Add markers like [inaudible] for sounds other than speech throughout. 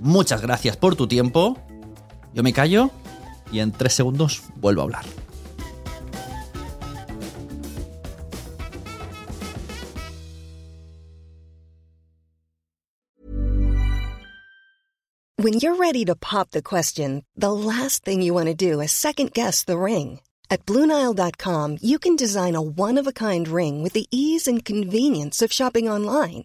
Muchas gracias por tu tiempo. Yo me callo y en tres segundos vuelvo a hablar. When you're ready to pop the question, the last thing you want to do is second guess the ring. At Bluenile.com, you can design a one of a kind ring with the ease and convenience of shopping online.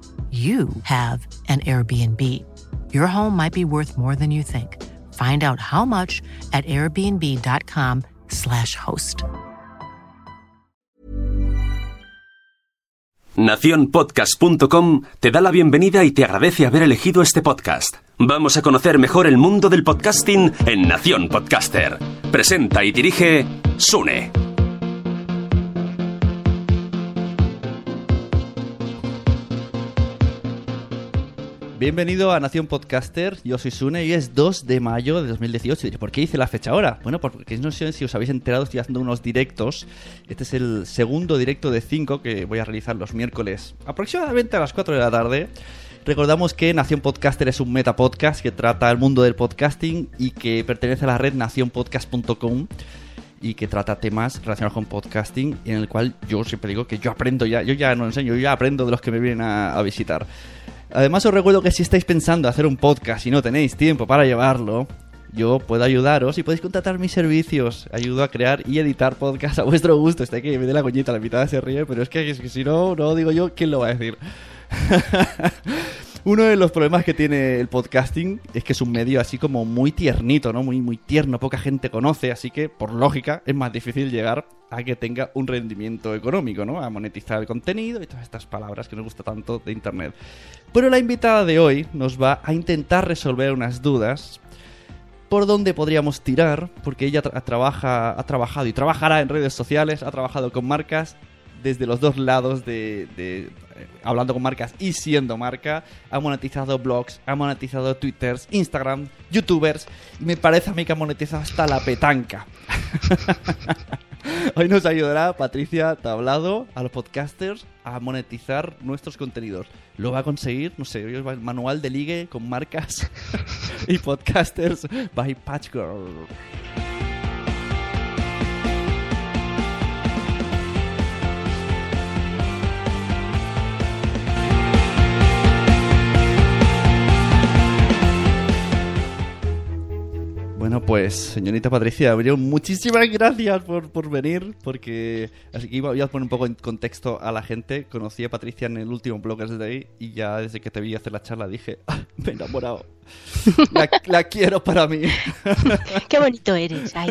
you have an Airbnb. Your home might be worth more than you think. Find out how much at airbnb.com/slash host. Naciónpodcast.com te da la bienvenida y te agradece haber elegido este podcast. Vamos a conocer mejor el mundo del podcasting en Nación Podcaster. Presenta y dirige Sune. Bienvenido a Nación Podcaster, yo soy Sune y es 2 de mayo de 2018. ¿Y ¿Por qué hice la fecha ahora? Bueno, porque no sé si os habéis enterado, estoy haciendo unos directos. Este es el segundo directo de 5 que voy a realizar los miércoles, aproximadamente a las 4 de la tarde. Recordamos que Nación Podcaster es un metapodcast que trata el mundo del podcasting y que pertenece a la red nacionpodcast.com y que trata temas relacionados con podcasting en el cual yo siempre digo que yo aprendo ya, yo ya no enseño, yo ya aprendo de los que me vienen a visitar. Además os recuerdo que si estáis pensando hacer un podcast y no tenéis tiempo para llevarlo, yo puedo ayudaros y podéis contratar mis servicios. Ayudo a crear y editar podcasts a vuestro gusto. Está que me dé la coñita, la mitad se ríe, pero es que, es que si no, no digo yo, ¿quién lo va a decir? [laughs] Uno de los problemas que tiene el podcasting es que es un medio así como muy tiernito, ¿no? Muy, muy tierno, poca gente conoce, así que por lógica es más difícil llegar a que tenga un rendimiento económico, ¿no? A monetizar el contenido y todas estas palabras que nos gusta tanto de Internet. Pero la invitada de hoy nos va a intentar resolver unas dudas por dónde podríamos tirar, porque ella tra trabaja, ha trabajado y trabajará en redes sociales, ha trabajado con marcas desde los dos lados de, de hablando con marcas y siendo marca, ha monetizado blogs, ha monetizado twitters, Instagram, youtubers, y me parece a mí que ha monetizado hasta la petanca. [laughs] Hoy nos ayudará Patricia Tablado a los podcasters a monetizar nuestros contenidos. Lo va a conseguir, no sé, el manual de ligue con marcas [laughs] y podcasters by Patch Girl. Bueno, pues señorita Patricia Abreu, muchísimas gracias por, por venir, porque así que iba, a poner un poco en contexto a la gente. Conocí a Patricia en el último Bloggers Day y ya desde que te vi hacer la charla dije, ah, me he enamorado. [laughs] La, quiero para mí. [laughs] Qué bonito eres, ahí.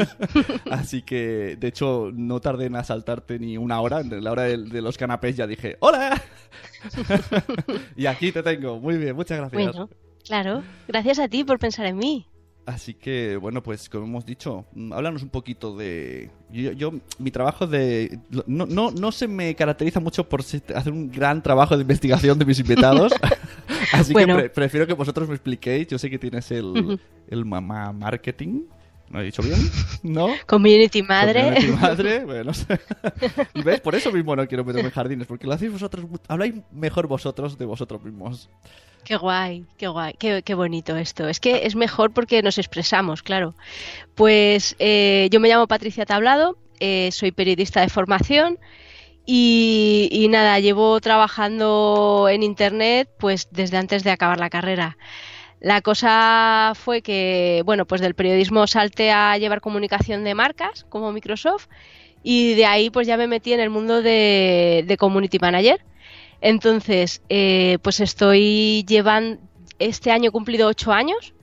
Así que, de hecho, no tardé en asaltarte ni una hora. En la hora de, los canapés ya dije, ¡Hola! [laughs] y aquí te tengo. Muy bien, muchas gracias. Bueno, claro. Gracias a ti por pensar en mí. Así que, bueno, pues como hemos dicho, mm, háblanos un poquito de... Yo, mi trabajo de... No, no, no se me caracteriza mucho por hacer un gran trabajo de investigación de mis [laughs] invitados. Así que prefiero que vosotros me expliquéis. Yo sé que tienes el, el mamá marketing. ¿Lo he dicho bien? [laughs] ¿No? Community madre. Community madre, [laughs] bueno, Y ves, por eso mismo no quiero meterme jardines, porque lo hacéis vosotros, habláis mejor vosotros de vosotros mismos. Qué guay, qué guay, qué, bonito esto. Es que es mejor porque nos expresamos, claro. Pues eh, yo me llamo Patricia Tablado, eh, soy periodista de formación y, y, nada, llevo trabajando en Internet pues desde antes de acabar la carrera. La cosa fue que, bueno, pues del periodismo salté a llevar comunicación de marcas como Microsoft y de ahí pues ya me metí en el mundo de, de Community Manager entonces, eh, pues estoy llevando, este año he cumplido ocho años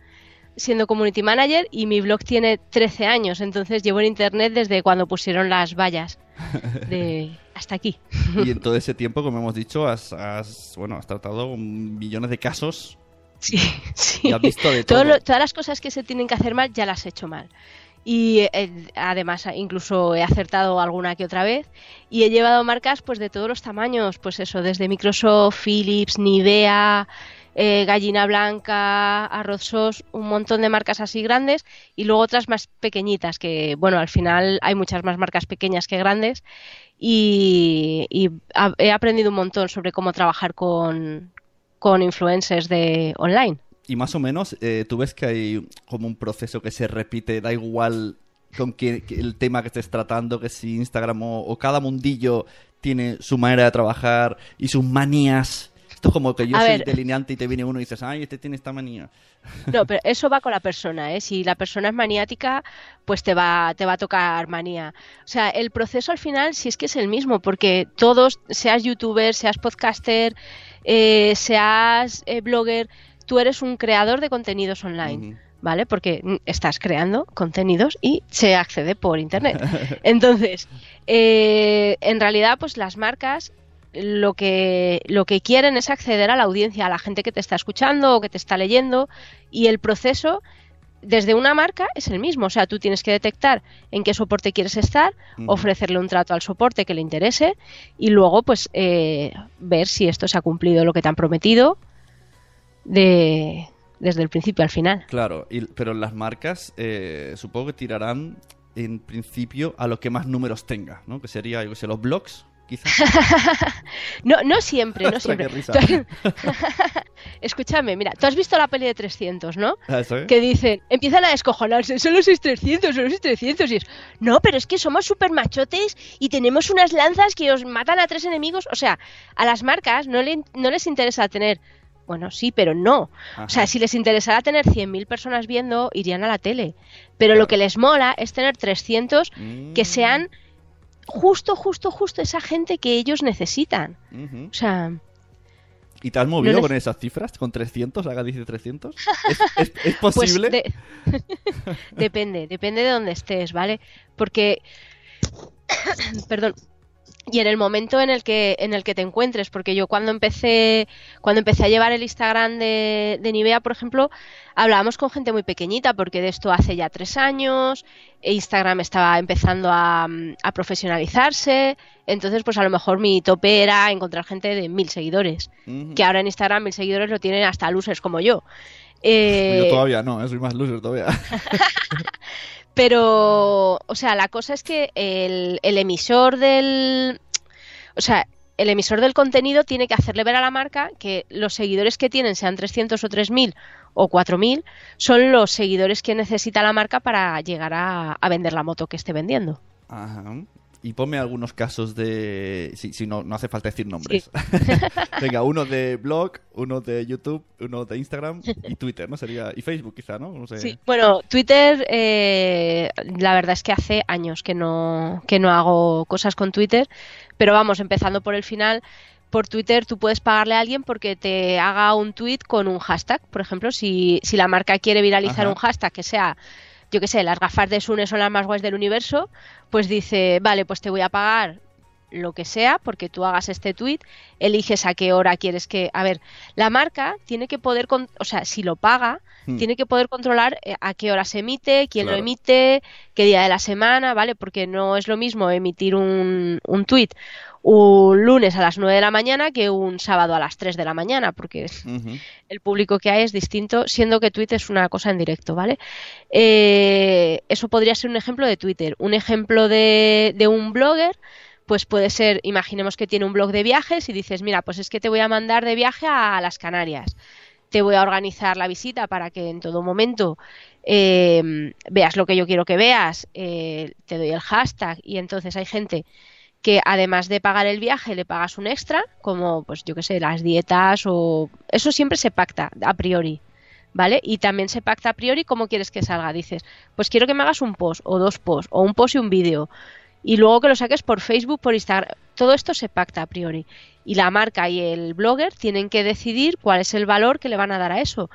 siendo community manager y mi blog tiene 13 años, entonces llevo en internet desde cuando pusieron las vallas de [laughs] hasta aquí. Y en todo ese tiempo, como hemos dicho, has, bueno, has tratado millones de casos. Sí, [laughs] sí. Y has visto de todo. todas las cosas que se tienen que hacer mal ya las he hecho mal y eh, además incluso he acertado alguna que otra vez y he llevado marcas pues de todos los tamaños, pues eso, desde Microsoft, Philips, Nivea, eh, Gallina Blanca, Arroz un montón de marcas así grandes y luego otras más pequeñitas que bueno, al final hay muchas más marcas pequeñas que grandes y, he aprendido un montón sobre cómo trabajar con, con influencers de online. Y más o menos, eh, tú ves que hay como un proceso que se repite, da igual con que, el tema que estés tratando, que si Instagram o, cada mundillo tiene su manera de trabajar y sus manías. Esto es como que yo soy delineante y te viene uno y dices, ay, este tiene esta manía. No, pero [laughs] eso va con la persona, ¿eh? Si la persona es maniática, pues te va, te va a tocar manía. O sea, el proceso al final sí es que es el mismo, porque todos, seas youtuber, seas podcaster, eh, seas eh, blogger, tú eres un creador de contenidos online. ¿Vale? Porque estás creando contenidos y se accede por internet. [laughs] Entonces, eh, en realidad, pues las marcas lo que, lo que quieren es acceder a la audiencia, a la gente que te está escuchando o que te está leyendo, y el proceso desde una marca es el mismo. O sea, tú tienes que detectar en qué soporte quieres estar, ofrecerle un trato al soporte que le interese y luego, pues, eh, ver si esto se ha cumplido lo que te han prometido de, desde el principio al final. Claro, pero las marcas eh, supongo que tirarán en principio a lo que más números tenga, ¿no? Que sería, yo que sé, los blogs, quizás. [laughs] no, no siempre, no [laughs] siempre. [laughs] Escúchame, mira, tú has visto la peli de 300, ¿no? Ah, que dicen, empiezan a descojonarse, solo sois 300, solo sois 300. Y es, no, pero es que somos súper machotes y tenemos unas lanzas que os matan a tres enemigos. O sea, a las marcas no, no les interesa tener bueno, sí, pero no. O sea, si les interesara tener 100.000 personas viendo, irían a la tele. Pero lo que les mola es tener 300 que mm. sean justo, justo, justo esa gente que ellos necesitan. O sea... ¿Y te has movido con esas cifras? ¿Con 300? ¿Haga dice 300? ¿Es, es, pues posible? [laughs] depende, depende de dónde estés, ¿vale? Porque... [coughs] Perdón, y en el momento en el que en el que te encuentres porque yo cuando empecé cuando empecé a llevar el Instagram de, de Nivea por ejemplo hablábamos con gente muy pequeñita porque de esto hace ya tres años e Instagram estaba empezando a, profesionalizarse entonces pues a lo mejor mi tope era encontrar gente de mil seguidores que ahora en Instagram mil seguidores lo tienen hasta losers como yo. Eh... yo todavía no ¿eh? soy más loser todavía [laughs] Pero, o sea, la cosa es que el, emisor del. O sea, el emisor del contenido tiene que hacerle ver a la marca que los seguidores que tienen, sean 300 o 3000 o 4000, son los seguidores que necesita la marca para llegar a, vender la moto que esté vendiendo. Ajá. Y ponme algunos casos de... Si, si no, no hace falta decir nombres. [laughs] Venga, uno de blog, uno de YouTube, uno de Instagram y Twitter, ¿no? Sería... Y Facebook quizá, ¿no? no sé. Sí, bueno, Twitter, eh, la verdad es que hace años que no, que no hago cosas con Twitter, pero vamos, empezando por el final, por Twitter tú puedes pagarle a alguien porque te haga un tweet con un hashtag. Por ejemplo, si, si la marca quiere viralizar Ajá. un hashtag que sea, yo qué sé, las gafas de Sune son las más guays del universo, pues dice, vale, pues te voy a pagar lo que sea porque tú hagas este tweet, eliges a qué hora quieres que... A ver, la marca tiene que poder, con- o sea, si lo paga, Hmm. tiene que poder controlar eh, a qué hora se emite, quién Claro. lo emite, qué día de la semana, ¿vale? Porque no es lo mismo emitir un, un tweet un lunes a las 9 de la mañana que un sábado a las 3 de la mañana, porque [laughs] el público que hay es distinto, siendo que Twitter es una cosa en directo, ¿vale? Eh, eso podría ser un ejemplo de Twitter. Un ejemplo de, de un blogger, pues puede ser, imaginemos que tiene un blog de viajes y dices, mira, pues es que te voy a mandar de viaje a las Canarias. Te voy a organizar la visita para que en todo momento eh, veas lo que yo quiero que veas, eh, te doy el hashtag y entonces hay gente que además de pagar el viaje le pagas un extra, como pues yo que sé, las dietas o eso siempre se pacta a priori, ¿vale? Y también se pacta a priori cómo quieres que salga. Dices, pues quiero que me hagas un post o dos posts o un post y un vídeo y luego que lo saques por Facebook, por Instagram. Todo esto se pacta a priori. Y la marca y el blogger tienen que decidir cuál es el valor que le van a dar a eso.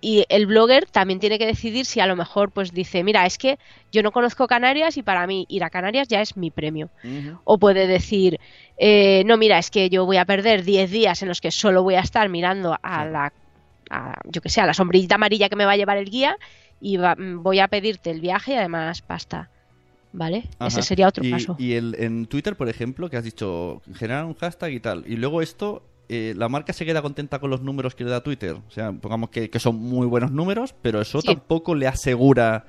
Y el blogger también tiene que decidir si a lo mejor pues dice, mira, es que yo no conozco Canarias y para mí ir a Canarias ya es mi premio. O puede decir, eh, no, mira, es que yo voy a perder 10 días en los que solo voy a estar mirando a la, a, yo que sé, a la sombrillita amarilla que me va a llevar el guía y va- mm, voy a pedirte el viaje y además pasta. ¿Vale? Ese sería otro y, paso. Y el, en Twitter, por ejemplo, que has dicho, generar un hashtag y tal. Y luego esto, eh, la marca se queda contenta con los números que le da Twitter. O sea, pongamos que, que son muy buenos números, pero eso Sí. tampoco le asegura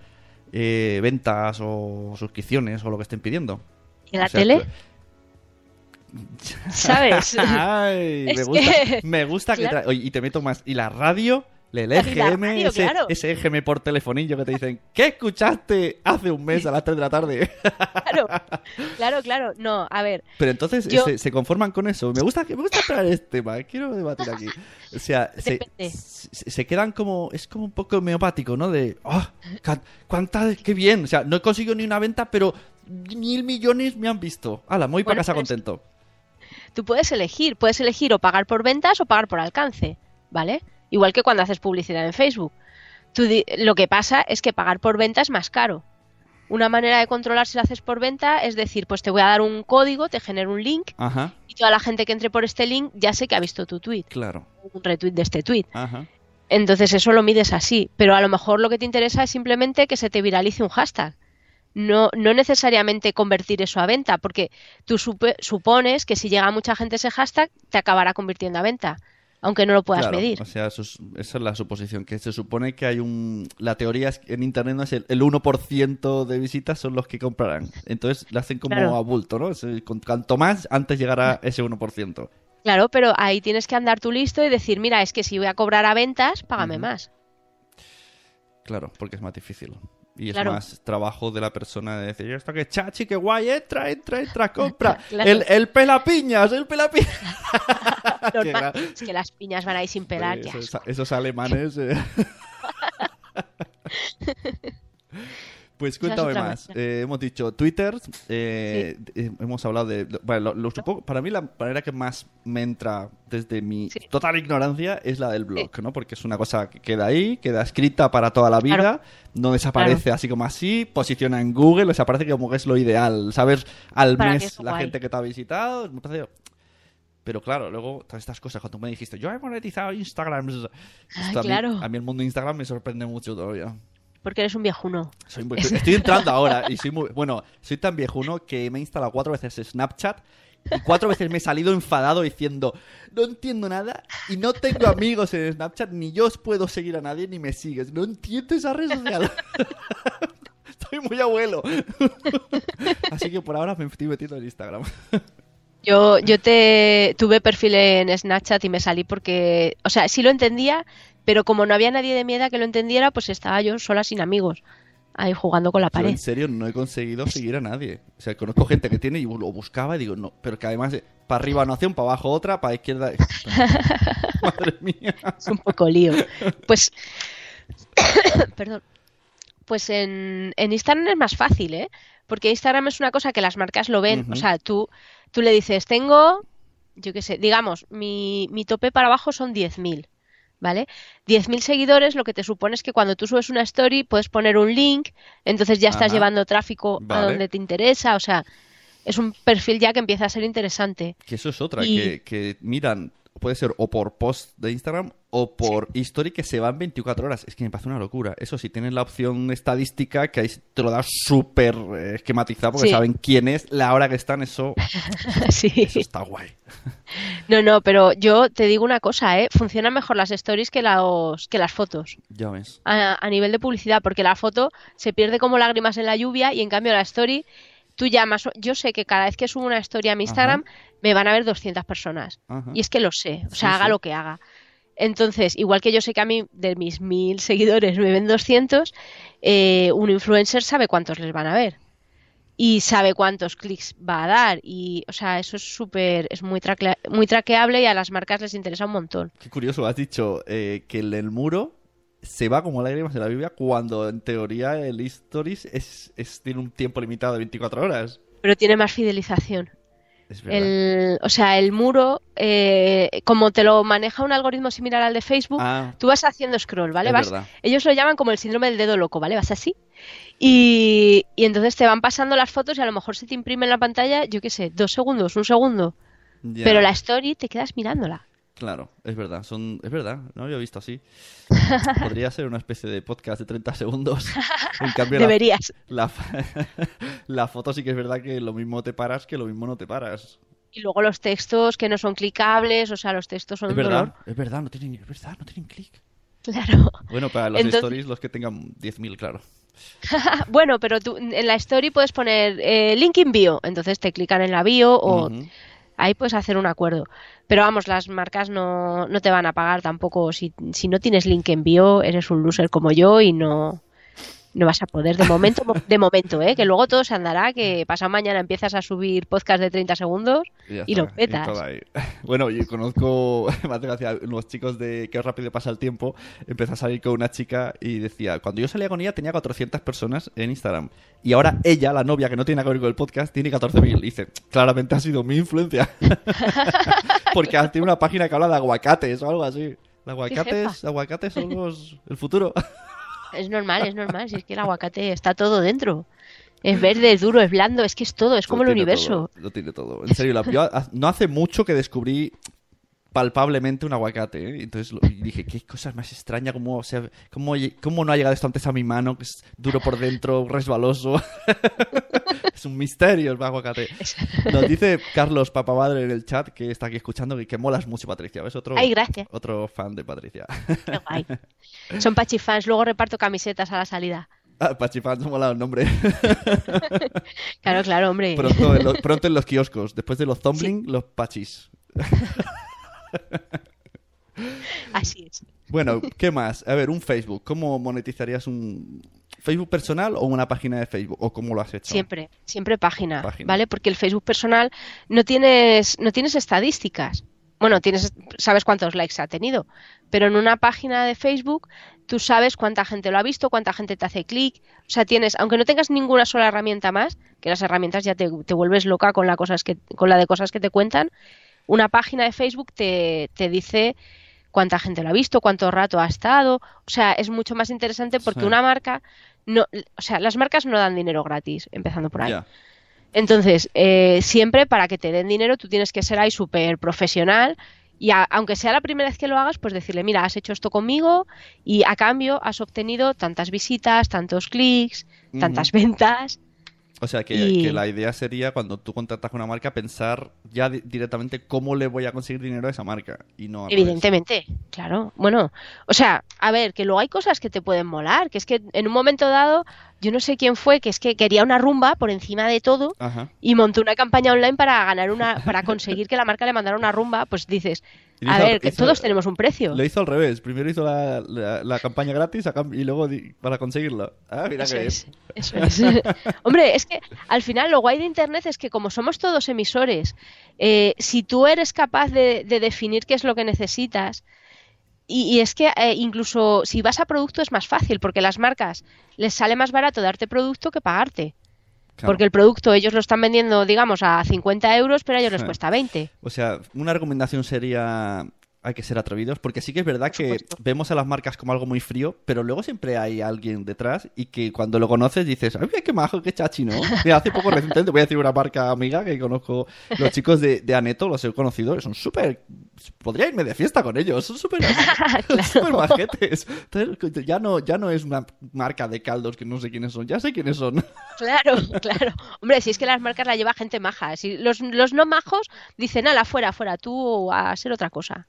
eh, ventas o suscripciones o lo que estén pidiendo. ¿Y la O sea, tele? ¿Sabes? [laughs] Ay, [laughs] me gusta, que- me gusta que Claro. tra- oye, y te meto más. Y la radio, el EGM, ese, claro. ese EGM por telefonillo que te dicen, ¿qué escuchaste hace un mes a las 3 de la tarde? Claro, claro, claro. No, a ver, Pero entonces Yo- se, se conforman con eso. Me gusta, me gusta traer este tema. Quiero debatir aquí. O sea, [laughs] se, Depende. se- se quedan como. Es como un poco homeopático, ¿no? De. ¡Ah! ca- ¡Cuánta! ¡Qué bien! O sea, no he conseguido ni una venta, pero mil millones me han visto. ¡Hala! Voy para casa contento. tú puedes elegir, puedes elegir o pagar por ventas o pagar por alcance, ¿vale? Igual que cuando haces publicidad en Facebook. Tú lo que pasa es que pagar por venta es más caro. Una manera de controlar si lo haces por venta es decir, pues te voy a dar un código, te genero un link Ajá, y toda la gente que entre por este link ya sé que ha visto tu tweet, claro. un retweet de este tweet. Ajá. Entonces eso lo mides así, pero a lo mejor lo que te interesa es simplemente que se te viralice un hashtag. No, no necesariamente convertir eso a venta, porque tú supe- supones que si llega mucha gente ese hashtag, te acabará convirtiendo a venta, aunque no lo puedas Claro, medir. O sea, eso es- esa es la suposición, que se supone que hay un... La teoría es que en Internet no es el, el 1% de visitas son los que comprarán. Entonces le hacen como Claro. a bulto, ¿no? Es, eh, con- Cuanto más, antes llegará ese 1%. Claro, pero ahí tienes que andar tú listo y decir, mira, es que si voy a cobrar a ventas, págame más. Claro, porque es más difícil. Y es Claro. más trabajo de la persona de decir, esto que chachi, qué guay, entra, entra, entra, [laughs] compra. El, el pelapiñas, el pelapiñas. [laughs] [laughs] Normal. Es que las piñas van ahí sin pelar. qué Esos, alemanes. eh. [laughs] Pues es cuéntame más. Eh, hemos dicho Twitter, eh, hemos hablado de... Bueno, lo- lo supongo- para mí la manera que más me entra desde mi Sí. total ignorancia es la del blog, ¿no? Porque es una cosa que queda ahí, queda escrita para toda la vida, Claro. no desaparece así como así, posiciona en Google, desaparece como que es lo ideal, saber al Para mes es la guay. gente que te ha visitado, me parece... Pero claro, luego todas estas cosas, cuando tú me dijiste, yo he monetizado Instagram, esto Ah, a, mí, claro. a mí el mundo de Instagram me sorprende mucho todavía. Porque eres un viejuno. Soy muy- estoy entrando ahora y soy muy... Bueno, soy tan viejuno que me he instalado cuatro veces Snapchat y cuatro veces me he salido enfadado diciendo no entiendo nada y no tengo amigos en Snapchat, ni yo os puedo seguir a nadie ni me sigues. No entiendo esa red social. [laughs] Estoy muy abuelo. [laughs] Así que por ahora me estoy metiendo en Instagram. Yo, yo te tuve perfil en Snapchat y me salí porque, o sea, sí lo entendía, pero como no había nadie de mi edad que lo entendiera, pues estaba yo sola sin amigos. ahí jugando con la Yo pared. en serio no he conseguido seguir a nadie. O sea, conozco gente que tiene y lo buscaba y digo, no, pero que además eh, para arriba una opción, para abajo otra, para izquierda. [laughs] Madre mía. Es un poco lío. Pues, [coughs] perdón. Pues en, en Instagram es más fácil, ¿eh? Porque Instagram es una cosa que las marcas lo ven. Ujú. O sea, tú, tú le dices, tengo, yo qué sé, digamos, mi, mi tope para abajo son 10.000, ¿vale? 10.000 seguidores, lo que te supone es que cuando tú subes una story puedes poner un link, entonces ya estás Ajá. llevando tráfico a donde te interesa. O sea, es un perfil ya que empieza a ser interesante. Que eso es otra, Y- que, que miran, puede ser o por post de Instagram o por history que se van 24 horas. Es que me parece una locura. Eso sí, tienen la opción estadística que ahí te lo da súper eh, esquematizado porque Sí. saben quién es, la hora que están, eso, [laughs] sí. eso está guay. [laughs] No, no, pero yo te digo una cosa, ¿eh? Funcionan mejor las stories que, los, que las fotos. Ya ves. a, a nivel de publicidad, porque la foto se pierde como lágrimas en la lluvia y en cambio la story, tú llamas, yo sé que cada vez que subo una story a mi Instagram me van a ver 200 personas. Ajá. Y es que lo sé, o Sí, sea, haga sí. lo que haga. Entonces, igual que yo sé que a mí de mis mil [laughs] seguidores me ven 200, eh, un influencer sabe cuántos les van a ver. Y sabe cuántos clics va a dar. Y, o sea, eso es súper, es muy, traquea- muy traqueable y a las marcas les interesa un montón. Qué curioso, has dicho eh, que el, el muro se va como lágrimas en la Biblia cuando en teoría el stories es, es- tiene un tiempo limitado de 24 horas. Pero tiene más fidelización. El, o sea, el muro, eh, como te lo maneja un algoritmo similar al de Facebook, Ah, tú vas haciendo scroll, ¿vale? Vas, ellos lo llaman como el síndrome del dedo loco, ¿vale? Vas así. Y, y entonces te van pasando las fotos y a lo mejor se te imprime en la pantalla, yo qué sé, dos segundos, un segundo. Ya. Pero la story te quedas mirándola. Claro, es verdad, son, es verdad, no lo había visto así. [laughs] Podría ser una especie de podcast de 30 segundos. [laughs] En cambio, la, Deberías. la, [laughs] la foto sí que es verdad que lo mismo te paras que lo mismo no te paras. Y luego los textos que no son clicables, o sea, los textos son Es verdad, dolor. es verdad, no tienen, es verdad, no tienen clic. Claro. Bueno, para los Entonces- stories, los que tengan 10.000, claro. Bueno, pero tú en la story puedes poner eh, link in bio, entonces te clican en la bio o. ahí puedes hacer un acuerdo. Pero vamos, las marcas no, no te van a pagar tampoco. Si, si no tienes link en bio, eres un loser como yo y no, no vas a poder de momento, de momento, ¿eh? que luego todo se andará, que pasado mañana empiezas a subir podcast de 30 segundos ya y lo petas. [laughs] Bueno, yo conozco, [laughs] hace gracia, los chicos de Qué rápido pasa el tiempo, empezó a salir con una chica y decía, cuando yo salía con ella tenía 400 personas en Instagram. Y ahora ella, la novia, que no tiene nada que ver con el podcast, tiene 14.000. Y dice, claramente ha sido mi influencia. [laughs] Porque tiene una página que habla de aguacates o algo así. Aguacates, aguacates son los, el futuro. Es normal, es normal. Si es que el aguacate está todo dentro. Es verde, es duro, es blando, es que es todo, es como Lo el universo. todo, lo tiene todo. En serio, la- yo no hace mucho que descubrí palpablemente un aguacate. ¿eh? Entonces lo- y dije, qué cosas más extrañas, cómo, cómo, cómo no ha llegado esto antes a mi mano, que es duro por dentro, resbaloso. [laughs] es un misterio el aguacate. Nos dice Carlos Papamadre en el chat, que está aquí escuchando, y que molas mucho, Patricia. ¿Ves? Otro, Ay, gracias. otro fan de Patricia. Qué guay. Son pachifans, luego reparto camisetas a la salida. ah, Pachifan, se mola el nombre. [laughs] Claro, claro, hombre. pronto, en los, pronto en los kioscos. Después de los Thumbling, los pachis. [laughs] Así es. Bueno, ¿qué más? A ver, un Facebook. ¿Cómo monetizarías un Facebook personal o una página de Facebook? ¿O cómo lo has hecho? Siempre, siempre página, Página. ¿vale? Porque el Facebook personal no tienes, no tienes estadísticas. Bueno, tienes, sabes cuántos likes ha tenido, pero en una página de Facebook tú sabes cuánta gente lo ha visto, cuánta gente te hace clic. O sea, tienes, aunque no tengas ninguna sola herramienta más, que las herramientas ya te, te vuelves loca con la, cosas que, con la de cosas que te cuentan, una página de Facebook te, te dice cuánta gente lo ha visto, cuánto rato ha estado. O sea, es mucho más interesante porque Sí. una marca no, o sea, las marcas no dan dinero gratis, empezando por ahí. Entonces, eh, siempre para que te den dinero tú tienes que ser ahí súper profesional y a- aunque sea la primera vez que lo hagas, pues decirle, mira, has hecho esto conmigo y a cambio has obtenido tantas visitas, tantos clics, tantas ventas. O sea, que, Y- que la idea sería cuando tú contactas con una marca pensar ya di- directamente cómo le voy a conseguir dinero a esa marca. Y no. Evidentemente, claro. Bueno, o sea, a ver, que luego hay cosas que te pueden molar, que es que en un momento dado, yo no sé quién fue, que es que quería una rumba por encima de todo Ajá. y montó una campaña online para ganar una, para conseguir que la marca le mandara una rumba, pues dices, A ver, que hizo- todos tenemos un precio. Lo hizo al revés. Primero hizo la, la- la campaña gratis y luego di- para conseguirlo. Ah, mira Eso que es, eso es. [laughs] Hombre, es que al final lo guay de Internet es que como somos todos emisores, eh, si tú eres capaz de, de definir qué es lo que necesitas, y, y es que eh, incluso si vas a producto es más fácil, porque las marcas les sale más barato darte producto que pagarte. Claro. Porque el producto ellos lo están vendiendo, digamos, a 50 euros, pero a ellos les cuesta 20. O sea, una recomendación sería hay que ser atrevidos, porque sí que es verdad que vemos a las marcas como algo muy frío, pero luego siempre hay alguien detrás y que cuando lo conoces dices, ¡ay, qué majo, qué chachi, ¿no? [laughs] Mira, hace poco recientemente voy a decir una marca amiga que conozco, los chicos de, de Aneto, los he conocido, son súper... Podría irme de fiesta con ellos, son súper [laughs] súper majetes. Entonces, ya no, ya no es una marca de caldos que no sé quiénes son, ya sé quiénes son. Claro, [laughs] claro. Hombre, si es que las marcas las lleva gente maja. Si los, los no majos dicen, ala, fuera, fuera, tú a ser otra cosa.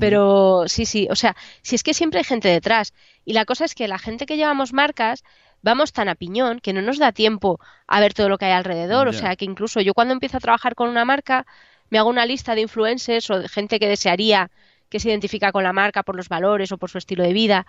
Pero sí, sí, o sea, si es que siempre hay gente detrás. Y la cosa es que la gente que llevamos marcas vamos tan a piñón que no nos da tiempo a ver todo lo que hay alrededor. O sea, que incluso yo cuando empiezo a trabajar con una marca, me hago una lista de influencers o de gente que desearía que se identifica con la marca por los valores o por su estilo de vida.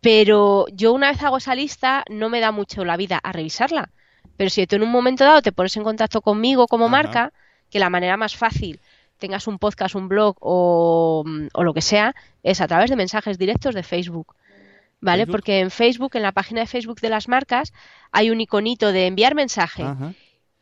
Pero yo una vez hago esa lista, no me da mucho la vida a revisarla. Pero si tú en un momento dado te pones en contacto conmigo como marca, que la manera más fácil, tengas un podcast, un blog o, o lo que sea, es a través de mensajes directos de Facebook. ¿Vale? Facebook. Porque en Facebook, en la página de Facebook de las marcas, hay un iconito de enviar mensaje. Ajá.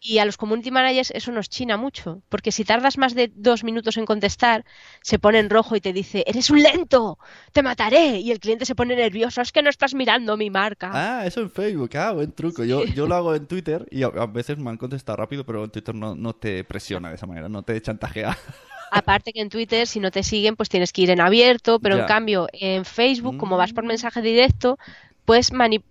Y a los community managers eso nos china mucho, porque si tardas más de dos minutos en contestar, se pone en rojo y te dice, eres un lento, te mataré. Y el cliente se pone nervioso, es que no estás mirando mi marca. Ah, eso en Facebook. Ah, buen truco. Yo, yo lo hago en [laughs] Twitter y a, a veces me han contestado rápido, pero en Twitter no, no te presiona de esa manera, no te chantajea. [laughs] Aparte que en Twitter, si no te siguen, pues tienes que ir en abierto, pero Ya. en cambio en Facebook, como vas por Mm. mensaje directo, puedes mani-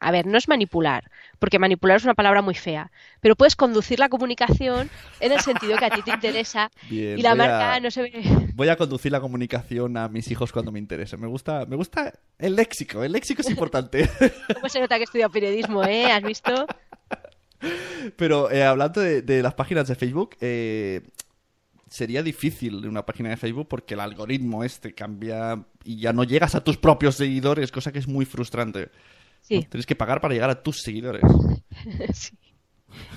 A ver, no es manipular, porque manipular es una palabra muy fea, pero puedes conducir la comunicación en el sentido que a ti te interesa [laughs] Bien, y la marca a- no se ve... Voy a conducir la comunicación a mis hijos cuando me interese. Me gusta, me gusta el léxico. El léxico es importante. [laughs] ¿Cómo se nota que estudia periodismo, eh? ¿Has visto? Pero eh, hablando de, de las páginas de Facebook, eh, sería difícil una página de Facebook porque el algoritmo este cambia y ya no llegas a tus propios seguidores, cosa que es muy frustrante. Tienes que pagar para llegar a tus seguidores. [laughs] Sí.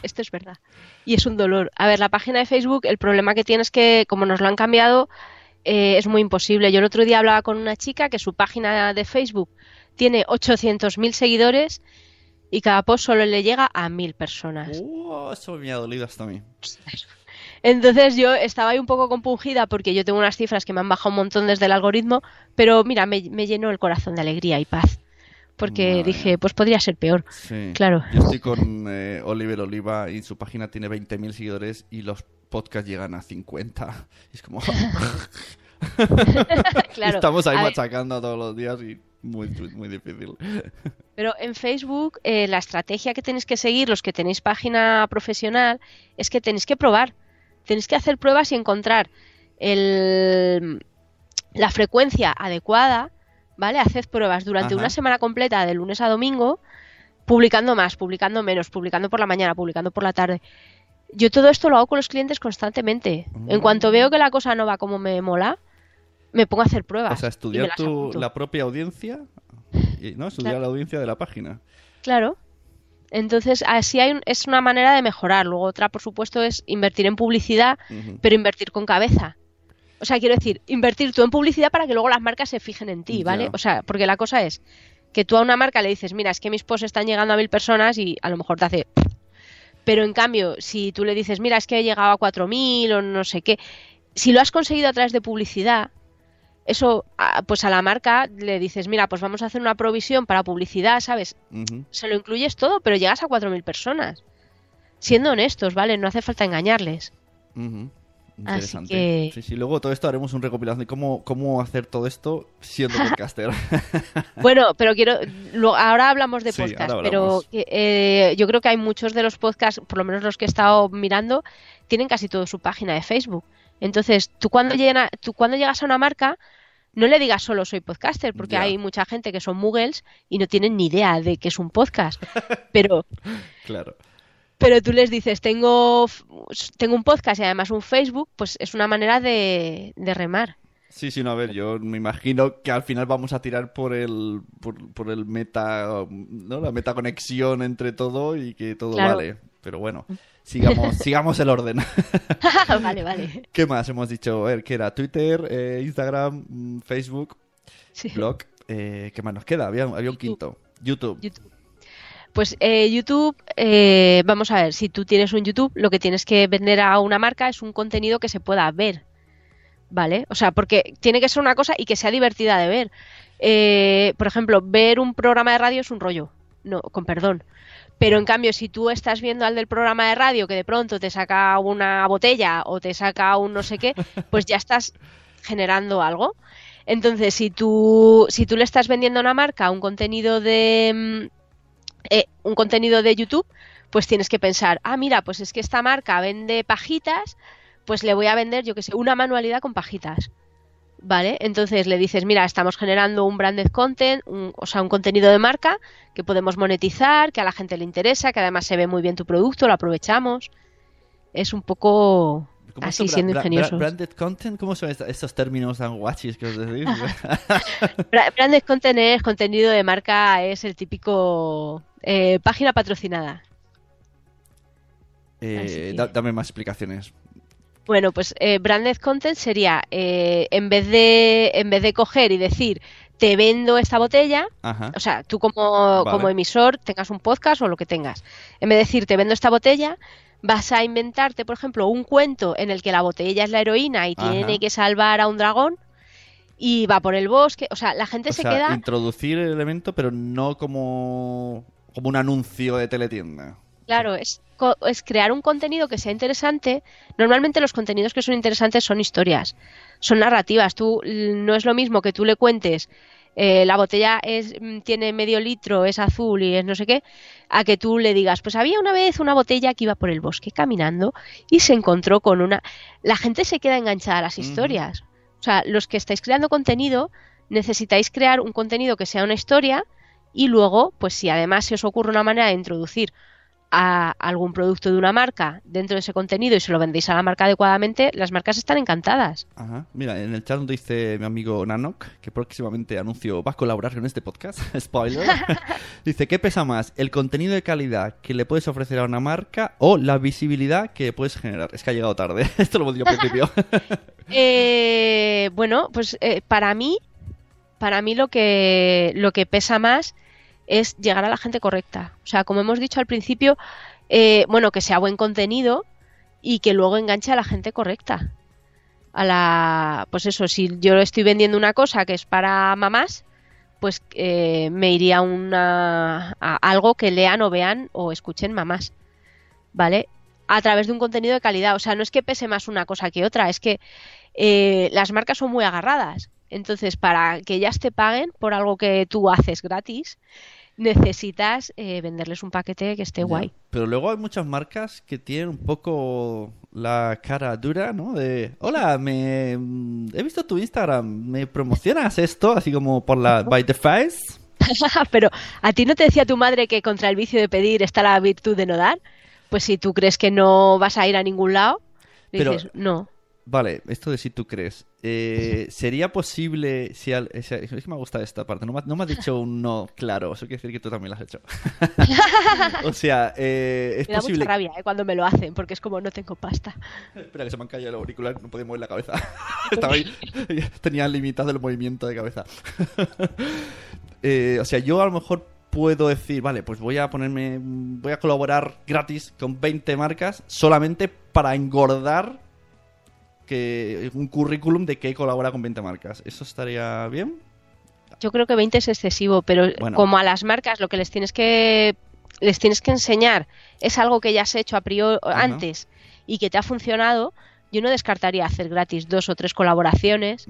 Esto es verdad. Y es un dolor. A ver, la página de Facebook, el problema que tiene es que, como nos lo han cambiado, eh, es muy imposible. Yo el otro día hablaba con una chica que su página de Facebook tiene 800.000 seguidores y cada post solo le llega a 1.000 personas. Uh, eso me ha dolido hasta a mí. Entonces yo estaba ahí un poco compungida porque yo tengo unas cifras que me han bajado un montón desde el algoritmo, pero mira, me, me llenó el corazón de alegría y paz. Porque Madre dije, pues podría ser peor. Sí. Claro. Yo estoy con eh, Oliver Oliva y su página tiene 20.000 seguidores y los podcasts llegan a 50. Y es como... [laughs] [laughs] Claro. Estamos ahí A ver, machacando todos los días y muy, muy difícil. [laughs] Pero en Facebook eh, la estrategia que tenéis que seguir, los que tenéis página profesional, es que tenéis que probar. Tenéis que hacer pruebas y encontrar el, la frecuencia adecuada, ¿vale? Haced pruebas durante Ajá. una semana completa, de lunes a domingo, publicando más, publicando menos, publicando por la mañana, publicando por la tarde. Yo todo esto lo hago con los clientes constantemente. En cuanto veo que la cosa no va como me mola, me pongo a hacer pruebas. O sea, estudiar tu, la propia audiencia, y, ¿no? Estudiar Claro. la audiencia de la página. Claro. Entonces, así hay un- es una manera de mejorar. Luego otra, por supuesto, es invertir en publicidad, pero invertir con cabeza. O sea, quiero decir, invertir tú en publicidad para que luego las marcas se fijen en ti, ¿vale? O sea, porque la cosa es que tú a una marca le dices, mira, es que mis posts están llegando a mil personas y a lo mejor te hace... Pero en cambio, si tú le dices, mira, es que he llegado a cuatro mil o no sé qué, si lo has conseguido a través de publicidad, eso, pues a la marca le dices, mira, pues vamos a hacer una provisión para publicidad, ¿sabes? Se lo incluyes todo, pero llegas a 4.000 personas. Siendo honestos, ¿vale? No hace falta engañarles. Interesante. que- Sí, sí, luego todo esto haremos un recopilación de cómo, cómo hacer todo esto siendo [laughs] podcaster. [laughs] Bueno, pero quiero. lo- ahora hablamos de Sí, podcast, pero eh, yo creo que hay muchos de los podcasts, por lo menos los que he estado mirando, tienen casi todo su página de Facebook. Entonces, tú cuando, llena, tú cuando llegas a una marca, no le digas solo soy podcaster, porque hay mucha gente que son muggles y no tienen ni idea de que es un podcast. Pero [laughs] claro. Pero tú les dices, tengo, tengo un podcast y además un Facebook, pues es una manera de, de remar. Sí, sí, no, a ver, yo me imagino que al final vamos a tirar por el, por, el meta, ¿no? La meta conexión entre todo y que todo vale. Pero bueno, sigamos, [laughs] sigamos el orden. [laughs] vale, vale. ¿Qué más hemos dicho? A ver, ¿qué era? Twitter, eh, Instagram, mm, Facebook, blog. Eh, ¿Qué más nos queda? Había, había un quinto. YouTube. Pues eh, YouTube, eh, vamos a ver, si tú tienes un YouTube, lo que tienes que vender a una marca es un contenido que se pueda ver. ¿Vale? O sea, porque tiene que ser una cosa y que sea divertida de ver. Eh, por ejemplo, ver un programa de radio es un rollo. No, con perdón. Pero en cambio, si tú estás viendo al del programa de radio que de pronto te saca una botella o te saca un no sé qué, [laughs] pues ya estás generando algo. Entonces, si tú, si tú le estás vendiendo a una marca un contenido de, mm, eh, un contenido de YouTube, pues tienes que pensar, ah, mira, pues es que esta marca vende pajitas, pues le voy a vender, yo que sé, una manualidad con pajitas. ¿Vale? Entonces le dices, mira, estamos generando un branded content, o sea, un contenido de marca que podemos monetizar, que a la gente le interesa, que además se ve muy bien tu producto, lo aprovechamos. Es un poco así siendo ingenioso. branded content, ¿cómo son estos términos tan guachis que os decís? [laughs] branded content es contenido de marca, es el típico eh, página patrocinada. Eh, dame más explicaciones. Bueno, pues eh, branded content sería en vez de en vez de coger y decir te vendo esta botella, o sea, tú como, como emisor tengas un podcast o lo que tengas, en vez de decir te vendo esta botella, vas a inventarte, por ejemplo, un cuento en el que la botella es la heroína y tiene que salvar a un dragón y va por el bosque, o sea, la gente se queda introducir el elemento, pero no como como un anuncio de teletienda. Claro, es, es crear un contenido que sea interesante. Normalmente los contenidos que son interesantes son historias, son narrativas. Tú no es lo mismo que tú le cuentes eh, la botella es, mm, tiene medio litro, es azul y es no sé qué, a que tú le digas, pues había una vez una botella que iba por el bosque caminando y se encontró con una... La gente se queda enganchada a las historias. O sea, los que estáis creando contenido, necesitáis crear un contenido que sea una historia y luego, pues si además se os ocurre una manera de introducir a algún producto de una marca dentro de ese contenido y se lo vendéis a la marca adecuadamente, las marcas están encantadas. Ajá. Mira, en el chat dice mi amigo Nanok, que próximamente anuncio va a colaborar con este podcast, [laughs] spoiler, [laughs] dice, ¿qué pesa más? ¿El contenido de calidad que le puedes ofrecer a una marca o la visibilidad que puedes generar? Es que ha llegado tarde, [laughs] esto lo hemos dicho al principio. Eh, bueno, pues eh, para mí, para mí lo que, lo que pesa más es llegar a la gente correcta. O sea, como hemos dicho al principio, eh, bueno, que sea buen contenido y que luego enganche a la gente correcta. A la, pues eso, si yo estoy vendiendo una cosa que es para mamás, pues eh, me iría una, a algo que lean o vean o escuchen mamás, ¿vale? A través de un contenido de calidad. O sea, no es que pese más una cosa que otra, es que eh, las marcas son muy agarradas. Entonces, para que ellas te paguen por algo que tú haces gratis, necesitas eh, venderles un paquete que esté guay. Pero luego hay muchas marcas que tienen un poco la cara dura, ¿no? De, hola, me he visto tu Instagram, ¿me promocionas esto? Así como por la by the face. [laughs] Pero a ti no te decía tu madre que contra el vicio de pedir está la virtud de no dar. Pues si tú crees que no vas a ir a ningún lado, dices, no. Vale, esto de si tú crees. Eh, ¿Sería posible, si es que me gusta esta parte, no me, has dicho un no claro, eso quiere decir que tú también lo has hecho. [laughs] o sea, eh, es me da posible... mucha rabia eh, cuando me lo hacen, porque es como no tengo pasta. Espera, que se me han caído el auricular, no podía mover la cabeza. [laughs] Estaba ahí, [laughs] tenía limitado el movimiento de cabeza. o sea, yo a lo mejor puedo decir, vale, pues voy a ponerme, voy a colaborar gratis con 20 marcas solamente para engordar que un currículum de que colabora con 20 marcas. ¿Eso estaría bien? Yo creo que 20 es excesivo, pero como a las marcas lo que les tienes que les tienes que enseñar es algo que ya has hecho a priori antes y que te ha funcionado, yo no descartaría hacer gratis dos o tres colaboraciones,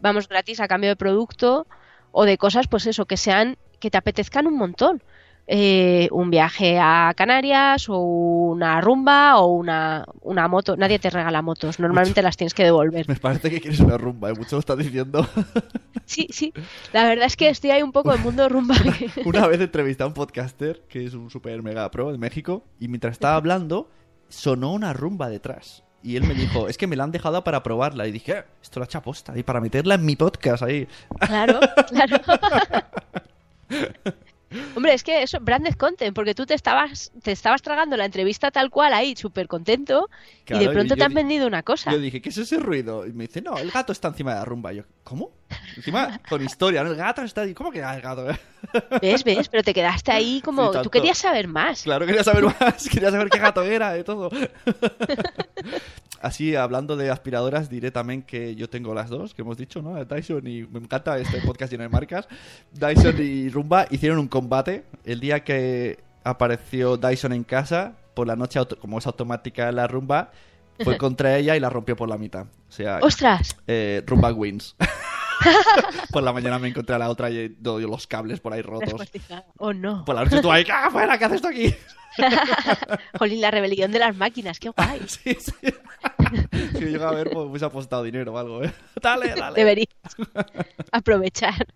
vamos gratis a cambio de producto o de cosas, pues eso, que sean, que te apetezcan un montón. Eh, un viaje a Canarias o una rumba o una, una moto. Nadie te regala motos, normalmente las tienes que devolver. Me parece que quieres una rumba, ¿eh? mucho lo estás diciendo. [laughs] Sí, sí. La verdad es que estoy ahí un poco en mundo rumba. [laughs] Una vez entrevisté a un podcaster que es un super mega pro de México y mientras estaba hablando sonó una rumba detrás. Y él me dijo, es que me la han dejado para probarla. Y dije, "Eh, esto la echa posta. Y para meterla en mi podcast ahí. Claro, claro. [laughs] Hombre, es que eso, branded content, porque tú te estabas, te estabas tragando la entrevista tal cual ahí, súper contento, y de pronto y te han di- vendido una cosa. Yo dije, ¿qué es ese ruido? Y me dice, no, el gato está encima de la rumba. Y yo, ¿cómo? Encima, con historia, ¿no? El gato está ahí. ¿Cómo que ah, el gato? [laughs] ¿Ves, ves? Pero te quedaste ahí como... Sí, tú querías saber más. Claro, quería saber más, [laughs] quería saber qué gato era y todo. [laughs] Así, hablando de aspiradoras, diré también que yo tengo las dos, que hemos dicho, ¿no? Dyson y... Me encanta este podcast lleno de marcas. Dyson y Rumba hicieron un combate el día que apareció Dyson en casa, por la noche, como es automática la Rumba, fue contra ella y la rompió por la mitad. O sea, ¡Ostras! eh, Rumba wins. [laughs] por la mañana me encontré a la otra y todos los cables por ahí rotos. ¡Oh, no! Por la noche tú ahí, ¡ah, fuera! ¿Qué haces tú aquí? [laughs] Jolín, la rebelión de las máquinas, qué guay. [laughs] Sí, sí. si llega a ver, pues hubiese apostado dinero o algo, ¿eh? Dale, dale. Deberías aprovechar.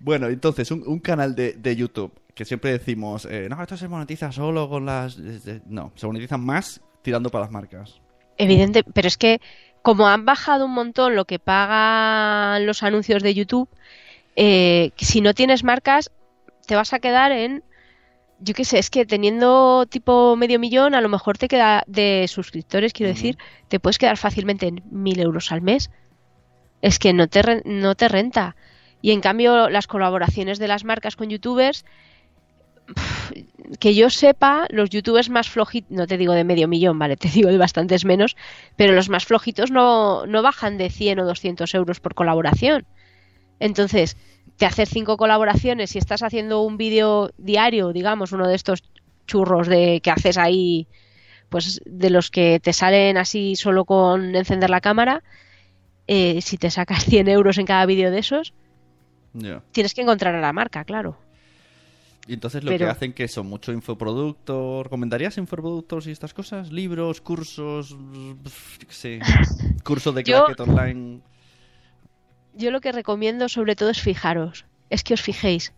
Bueno, entonces, un, un canal de, de YouTube que siempre decimos, eh, no, esto se monetiza solo con las... desde-". No, se monetizan más tirando para las marcas. Evidente, pero es que como han bajado un montón lo que pagan los anuncios de YouTube, eh, si no tienes marcas, te vas a quedar en, yo qué sé, es que teniendo tipo medio millón, a lo mejor te queda de suscriptores, quiero decir, te puedes quedar fácilmente en mil euros al mes. Es que no te, no te renta. Y en cambio, las colaboraciones de las marcas con youtubers, que yo sepa, los youtubers más flojitos, no te digo de medio millón, vale, [laughs] te digo de bastantes menos, pero los más flojitos no, no bajan de 100 o 200 euros por colaboración. Entonces, te haces cinco colaboraciones y estás haciendo un vídeo diario, digamos, uno de estos churros de que haces ahí, pues de los que te salen así solo con encender la cámara, eh, si te sacas [laughs] 100 euros en cada vídeo de esos, tienes que encontrar a la marca, claro. Y entonces lo Pero- que hacen que son mucho infoproductos. ¿Recomendarías infoproductos y estas cosas? ¿Libros, cursos? sé. [laughs] Cursos de Yo- claquet online. yo lo que recomiendo sobre todo es fijaros, es que os fijéis,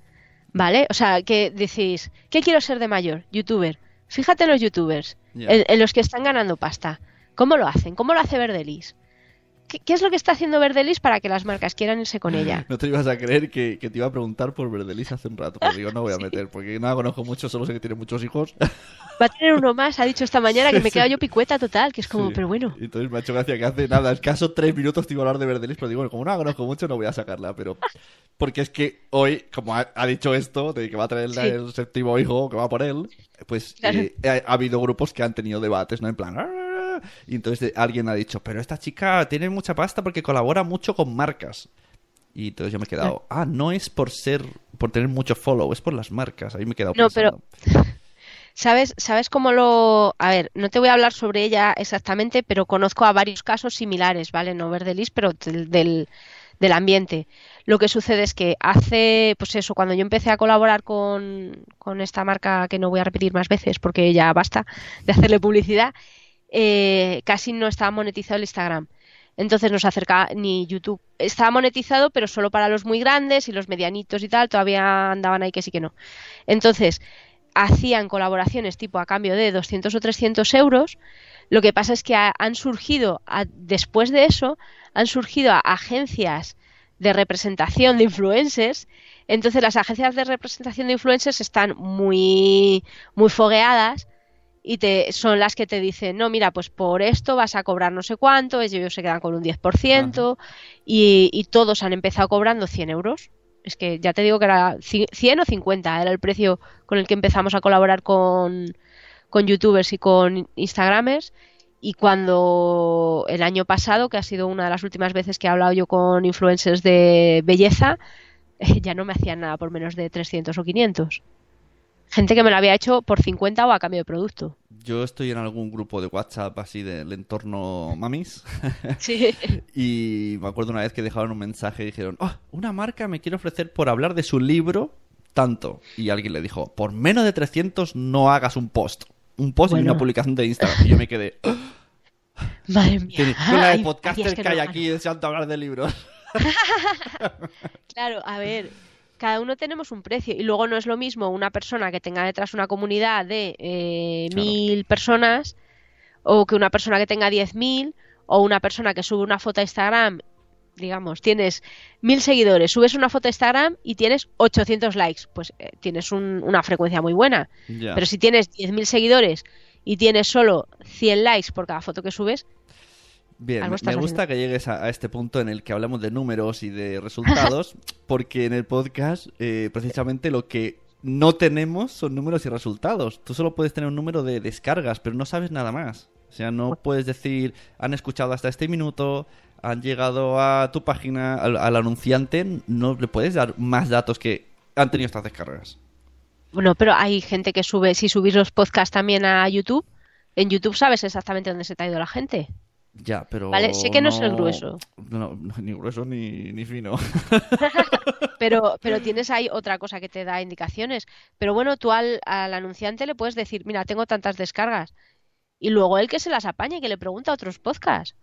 ¿vale? O sea, que decís, ¿qué quiero ser de mayor? Youtuber. Fíjate en los youtubers, en los que están ganando pasta. ¿Cómo lo hacen? ¿Cómo lo hace Verdelis? ¿Qué, qué es lo que está haciendo Verdelis para que las marcas quieran irse con ella? [laughs] No te ibas a creer que, que te iba a preguntar por Verdelis hace un rato. Pero digo, no voy a [laughs] meter, porque no la conozco mucho, solo sé que tiene muchos hijos. Va a tener uno más, ha dicho esta mañana que me [laughs] he quedado yo picueta total, que es como, Sí. pero bueno. Entonces me ha hecho gracia que hace nada, escaso tres minutos te iba a hablar de Verdelis, pero digo, bueno, como no la conozco mucho, no voy a sacarla. Pero porque es que hoy, como ha, ha dicho esto, de que va a traer Sí. el séptimo hijo, que va por él, pues Claro. eh, ha, ha habido grupos que han tenido debates, ¿no? En plan. Y entonces alguien ha dicho, pero esta chica tiene mucha pasta porque colabora mucho con marcas. Y entonces yo me he quedado, ah, no es por ser, por tener mucho follow, es por las marcas. Ahí me he quedado No, pero-. [laughs] ¿Sabes, ¿Sabes cómo lo...? A ver, no te voy a hablar sobre ella exactamente, pero conozco a varios casos similares, ¿vale? No Verdelis, pero del, del, del ambiente. Lo que sucede es que hace, pues eso, cuando yo empecé a colaborar con, con esta marca, que no voy a repetir más veces porque ya basta de hacerle publicidad, eh, casi no estaba monetizado el Instagram. Entonces nos acerca ni YouTube. Estaba monetizado, pero solo para los muy grandes y los medianitos y tal, todavía andaban ahí que sí que no. Entonces, hacían colaboraciones tipo a cambio de 200 o 300 euros. Lo que pasa es que ha- han surgido, después de eso, han surgido agencias de representación de influencers. Entonces las agencias de representación de influencers están muy, muy fogueadas y te, son las que te dicen, no, mira, pues por esto vas a cobrar no sé cuánto, ellos se quedan con un 10% y, y todos han empezado cobrando 100 euros. Es que ya te digo que era ci- 100 o 50, era el precio con el que empezamos a colaborar con, con youtubers y con instagramers. Y cuando el año pasado, que ha sido una de las últimas veces que he hablado yo con influencers de belleza, [laughs] ya no me hacían nada por menos de 300 o 500. Gente que me lo había hecho por 50 o a cambio de producto. Yo estoy en algún grupo de WhatsApp así del entorno mamis. [laughs] Sí. [laughs] Y me acuerdo una vez que dejaron un mensaje y dijeron, ah, una marca me quiere ofrecer por hablar de su libro tanto. Y alguien le dijo, por menos de 300 no hagas un post. Un post y Bueno. una publicación de Instagram. Y yo me quedé, [laughs] Madre mía. "Qué escuela Hay- de días que, no hay lo aquí deseando hablar de libros. Claro, a ver, cada uno tenemos un precio y luego no es lo mismo una persona que tenga detrás una comunidad de eh, Claro. mil personas o que una persona que tenga diez mil o una persona que sube una foto a Instagram, digamos, tienes mil seguidores, subes una foto a Instagram y tienes 800 likes, pues eh, tienes un- una frecuencia muy buena. Pero si tienes 10.000 seguidores y tienes solo 100 likes por cada foto que subes, Bien, me gusta que llegues a, a este punto en el que hablamos de números y de [laughs] resultados, porque en el podcast eh, precisamente lo que no tenemos son números y resultados. Tú solo puedes tener un número de descargas, pero no sabes nada más. O sea, no puedes decir, han escuchado hasta este minuto, han llegado a tu página, al, al anunciante, no le puedes dar más datos que han tenido estas descargas. bueno, pero hay gente que sube, si subís los podcasts también a YouTube, en YouTube sabes exactamente dónde se te ha ido la gente. Ya, pero... Vale, sé que no es el grueso. No, no, ni grueso ni, ni fino. [laughs] Pero, [laughs] pero tienes ahí otra cosa que te da indicaciones. Pero bueno, tú al, al anunciante le puedes decir, mira, tengo tantas descargas. Y luego él que se las apañe, que le pregunta a otros podcasts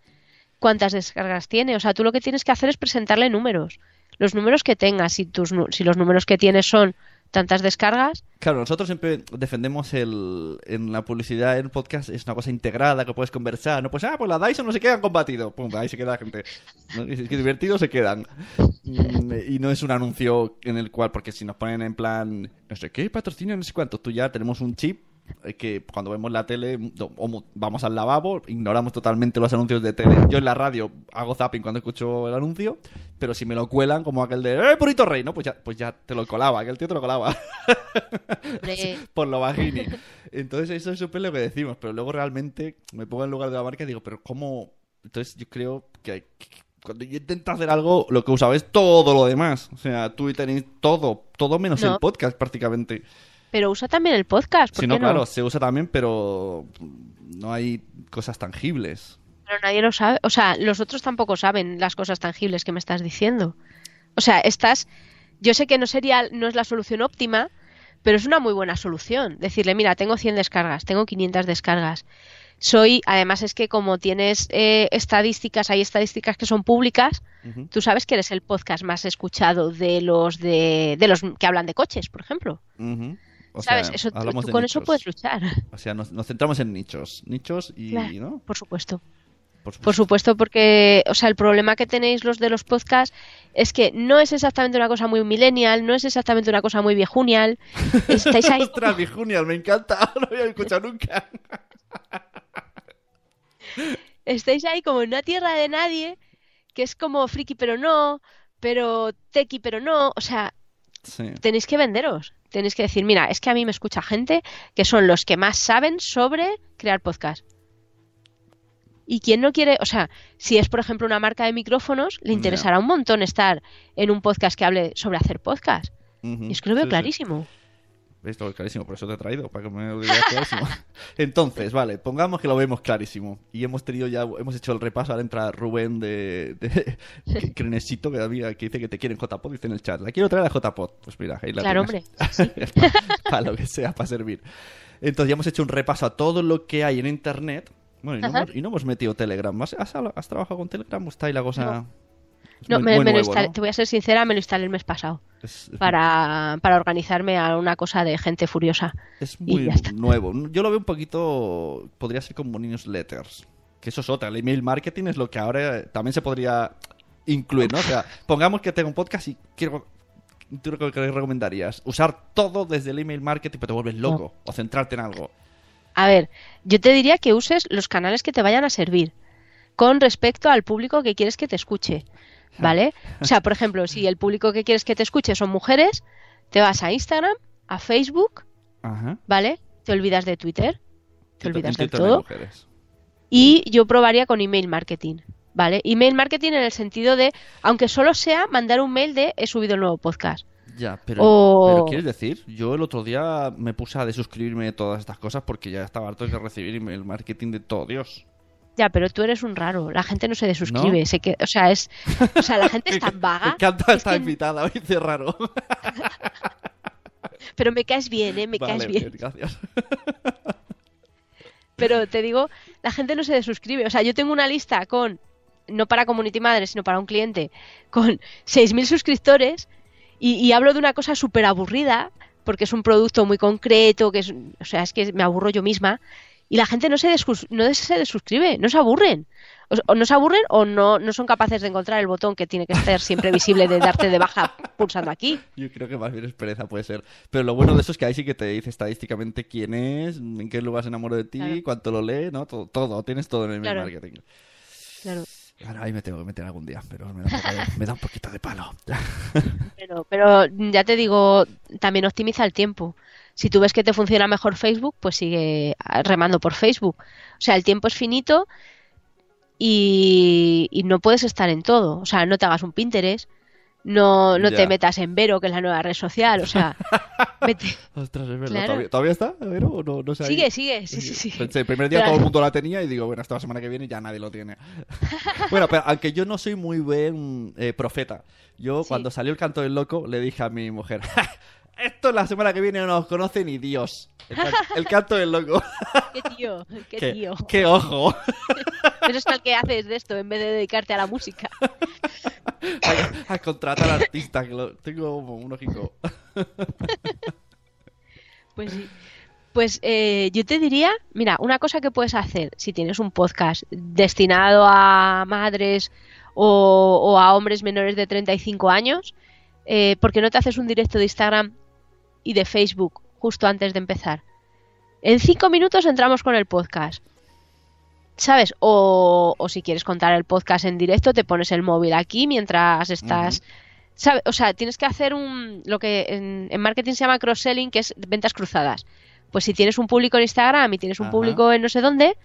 cuántas descargas tiene. O sea, tú lo que tienes que hacer es presentarle números. Los números que tengas, si, tus, si los números que tienes son tantas descargas, Claro, nosotros siempre defendemos el en la publicidad en podcast es una cosa integrada que puedes conversar, no pues ah, pues la Dyson no se quedan combatido, pum, ahí se queda la gente. es que divertidos se quedan. Mm, Y no es un anuncio en el cual porque si nos ponen en plan no sé qué patrocinio, no sé cuánto, tú ya tenemos un chip que cuando vemos la tele mu- vamos al lavabo, ignoramos totalmente los anuncios de tele. Yo en la radio hago zapping cuando escucho el anuncio, pero si me lo cuelan como aquel de ¡Eh, Purito Rey! ¿no? Pues ya, pues ya te lo colaba, aquel tío te lo colaba. [laughs] por lo bajini. Entonces eso es súper lo que decimos, pero luego realmente me pongo en lugar de la marca y digo, pero ¿cómo? Entonces yo creo que cuando yo intento hacer algo, lo que usado es todo lo demás. O sea, tú tenéis todo, todo menos No. el podcast prácticamente. Pero usa también el podcast, ¿por no, qué no? claro, se usa también, pero no hay cosas tangibles. Pero nadie lo sabe. O sea, los otros tampoco saben las cosas tangibles que me estás diciendo. O sea, estás. Yo sé que no sería, no es la solución óptima, pero es una muy buena solución. Decirle, mira, tengo 100 descargas, tengo 500 descargas. Soy, además es que como tienes eh, estadísticas, hay estadísticas que son públicas, Ujú. tú sabes que eres el podcast más escuchado de los de, de los que hablan de coches, por ejemplo. Ujú. O ¿Sabes? sea, Eso, tú- tú con eso nichos. puedes luchar. O sea, nos, nos centramos en nichos. Nichos y, Claro, ¿no? Por supuesto. Por Por supuesto, porque, o sea, el problema que tenéis los de los podcasts es que no es exactamente una cosa muy millennial, no es exactamente una cosa muy viejunial. [laughs] Estáis ahí. Ostras, mi Junior, me encanta. [laughs] No lo había escuchado nunca. [laughs] estáis ahí como en una tierra de nadie, que es como friki pero no, pero tequi pero no, o sea, Sí. tenéis que venderos, tenéis que decir, mira, es que a mí me escucha gente que son los que más saben sobre crear podcast. Y quien no quiere, o sea, si es por ejemplo una marca de micrófonos, le interesará un montón estar en un podcast que hable sobre hacer podcast. Y es que lo veo Sí, sí. Clarísimo. Esto es clarísimo, por eso te he traído, para que me lo digas clarísimo. [laughs] Entonces, vale, pongamos que lo vemos clarísimo. Y hemos tenido ya, hemos hecho el repaso, ahora entra Rubén de, Crenesito, [laughs] que, había, que dice que te quieren JPod, dice en el chat. La quiero traer a JPod. Pues mira, ahí la Claro, tienes. hombre. [laughs] para, lo que sea, para servir. Entonces ya hemos hecho un repaso a todo lo que hay en Internet. Bueno, y no, hemos, y no hemos metido Telegram. ¿Has, has, has trabajado con Telegram o está ahí la cosa...? No, muy- me, muy me lo nuevo, instalé- ¿no? te voy a ser sincera, me lo instalé el mes pasado Es- es para, para organizarme a una cosa de gente furiosa. Es muy nuevo. Yo lo veo un poquito. Podría ser como newsletters. Que eso es otra. El email marketing es lo que ahora también se podría incluir, ¿no? O sea, pongamos que tengo un podcast y quiero. ¿Tú lo que recomendarías? Usar todo desde el email marketing, pero te vuelves loco. O centrarte en algo. A ver, yo te diría que uses los canales que te vayan a servir con respecto al público que quieres que te escuche, ¿vale? [laughs] O sea, por ejemplo, si el público que quieres que te escuche son mujeres, te vas a Instagram, a Facebook, Ajá. ¿vale? Te olvidas de Twitter, te olvidas de todo y yo probaría con email marketing, ¿vale? Email marketing en el sentido de, aunque solo sea mandar un mail de he subido el nuevo podcast. Ya, pero, O- pero ¿quieres decir? Yo el otro día me puse a desuscribirme de todas estas cosas porque ya estaba harto de recibir email marketing de todo Dios. Ya, pero tú eres un raro, la gente no se desuscribe, ¿No? se que, o sea, es, o sea, la gente es [laughs] tan Me vaga. encanta es esta invitada, hoy dice raro. [laughs] Pero me caes bien, ¿eh? Me caes bien. gracias. Pero te digo, la gente no se desuscribe. O sea, yo tengo una lista con, no para Community Madre, sino para un cliente, con 6.000 suscriptores y, y hablo de una cosa súper aburrida, porque es un producto muy concreto, que es, o sea, es que me aburro yo misma, y la gente no se, no se desuscribe, no se aburren. O, no se aburren o no, no son capaces de encontrar el botón que tiene que estar siempre visible de darte de baja pulsando aquí. Yo creo que más bien es pereza, puede ser. Pero lo bueno de eso es que ahí sí que te dice estadísticamente quién es, en qué lugar se enamoró de ti, Claro. cuánto lo lee, ¿no? Todo, todo, tienes todo en el Claro. marketing. Claro. Ahora ahí me tengo que meter algún día, pero me da un, poco de, me da un poquito de palo. Pero, pero ya te digo, también optimiza el tiempo. Si tú ves que te funciona mejor Facebook, pues sigue remando por Facebook. O sea, el tiempo es finito y, y no puedes estar en todo. O sea, no te hagas un Pinterest, no, no Ya. te metas en Vero, que es la nueva red social. O sea, [laughs] vete- Ostras, es verdad. Claro. ¿Todavía, todavía está? A ver, o no, no sé. ahí. sigue, sigue, sí, sí, sí. Pensé, el primer día todo el mundo la tenía y digo, bueno, esta semana que viene ya nadie lo tiene. [laughs] bueno, pero aunque yo no soy muy buen eh, profeta, yo Sí. cuando salió el canto del loco le dije a mi mujer, esto la semana que viene no nos conoce ni Dios. El, can- el canto del loco. [laughs] Qué tío, qué, qué, tío. qué ojo. [laughs] Pero es que haces de esto en vez de dedicarte a la música. [laughs] a, a contratar al artista, que lo, tengo como un ojico. Pues sí. Pues eh, yo te diría, mira, una cosa que puedes hacer si tienes un podcast destinado a madres o, o a hombres menores de 35 años, eh, ¿por qué no te haces un directo de Instagram y de Facebook justo antes de empezar? En cinco minutos entramos con el podcast. ¿Sabes? O, o si quieres contar el podcast en directo, te pones el móvil aquí mientras estás... ¿sabe? O sea, tienes que hacer un lo que en, en marketing se llama cross-selling, que es ventas cruzadas. Pues si tienes un público en Instagram y tienes un público en no sé dónde,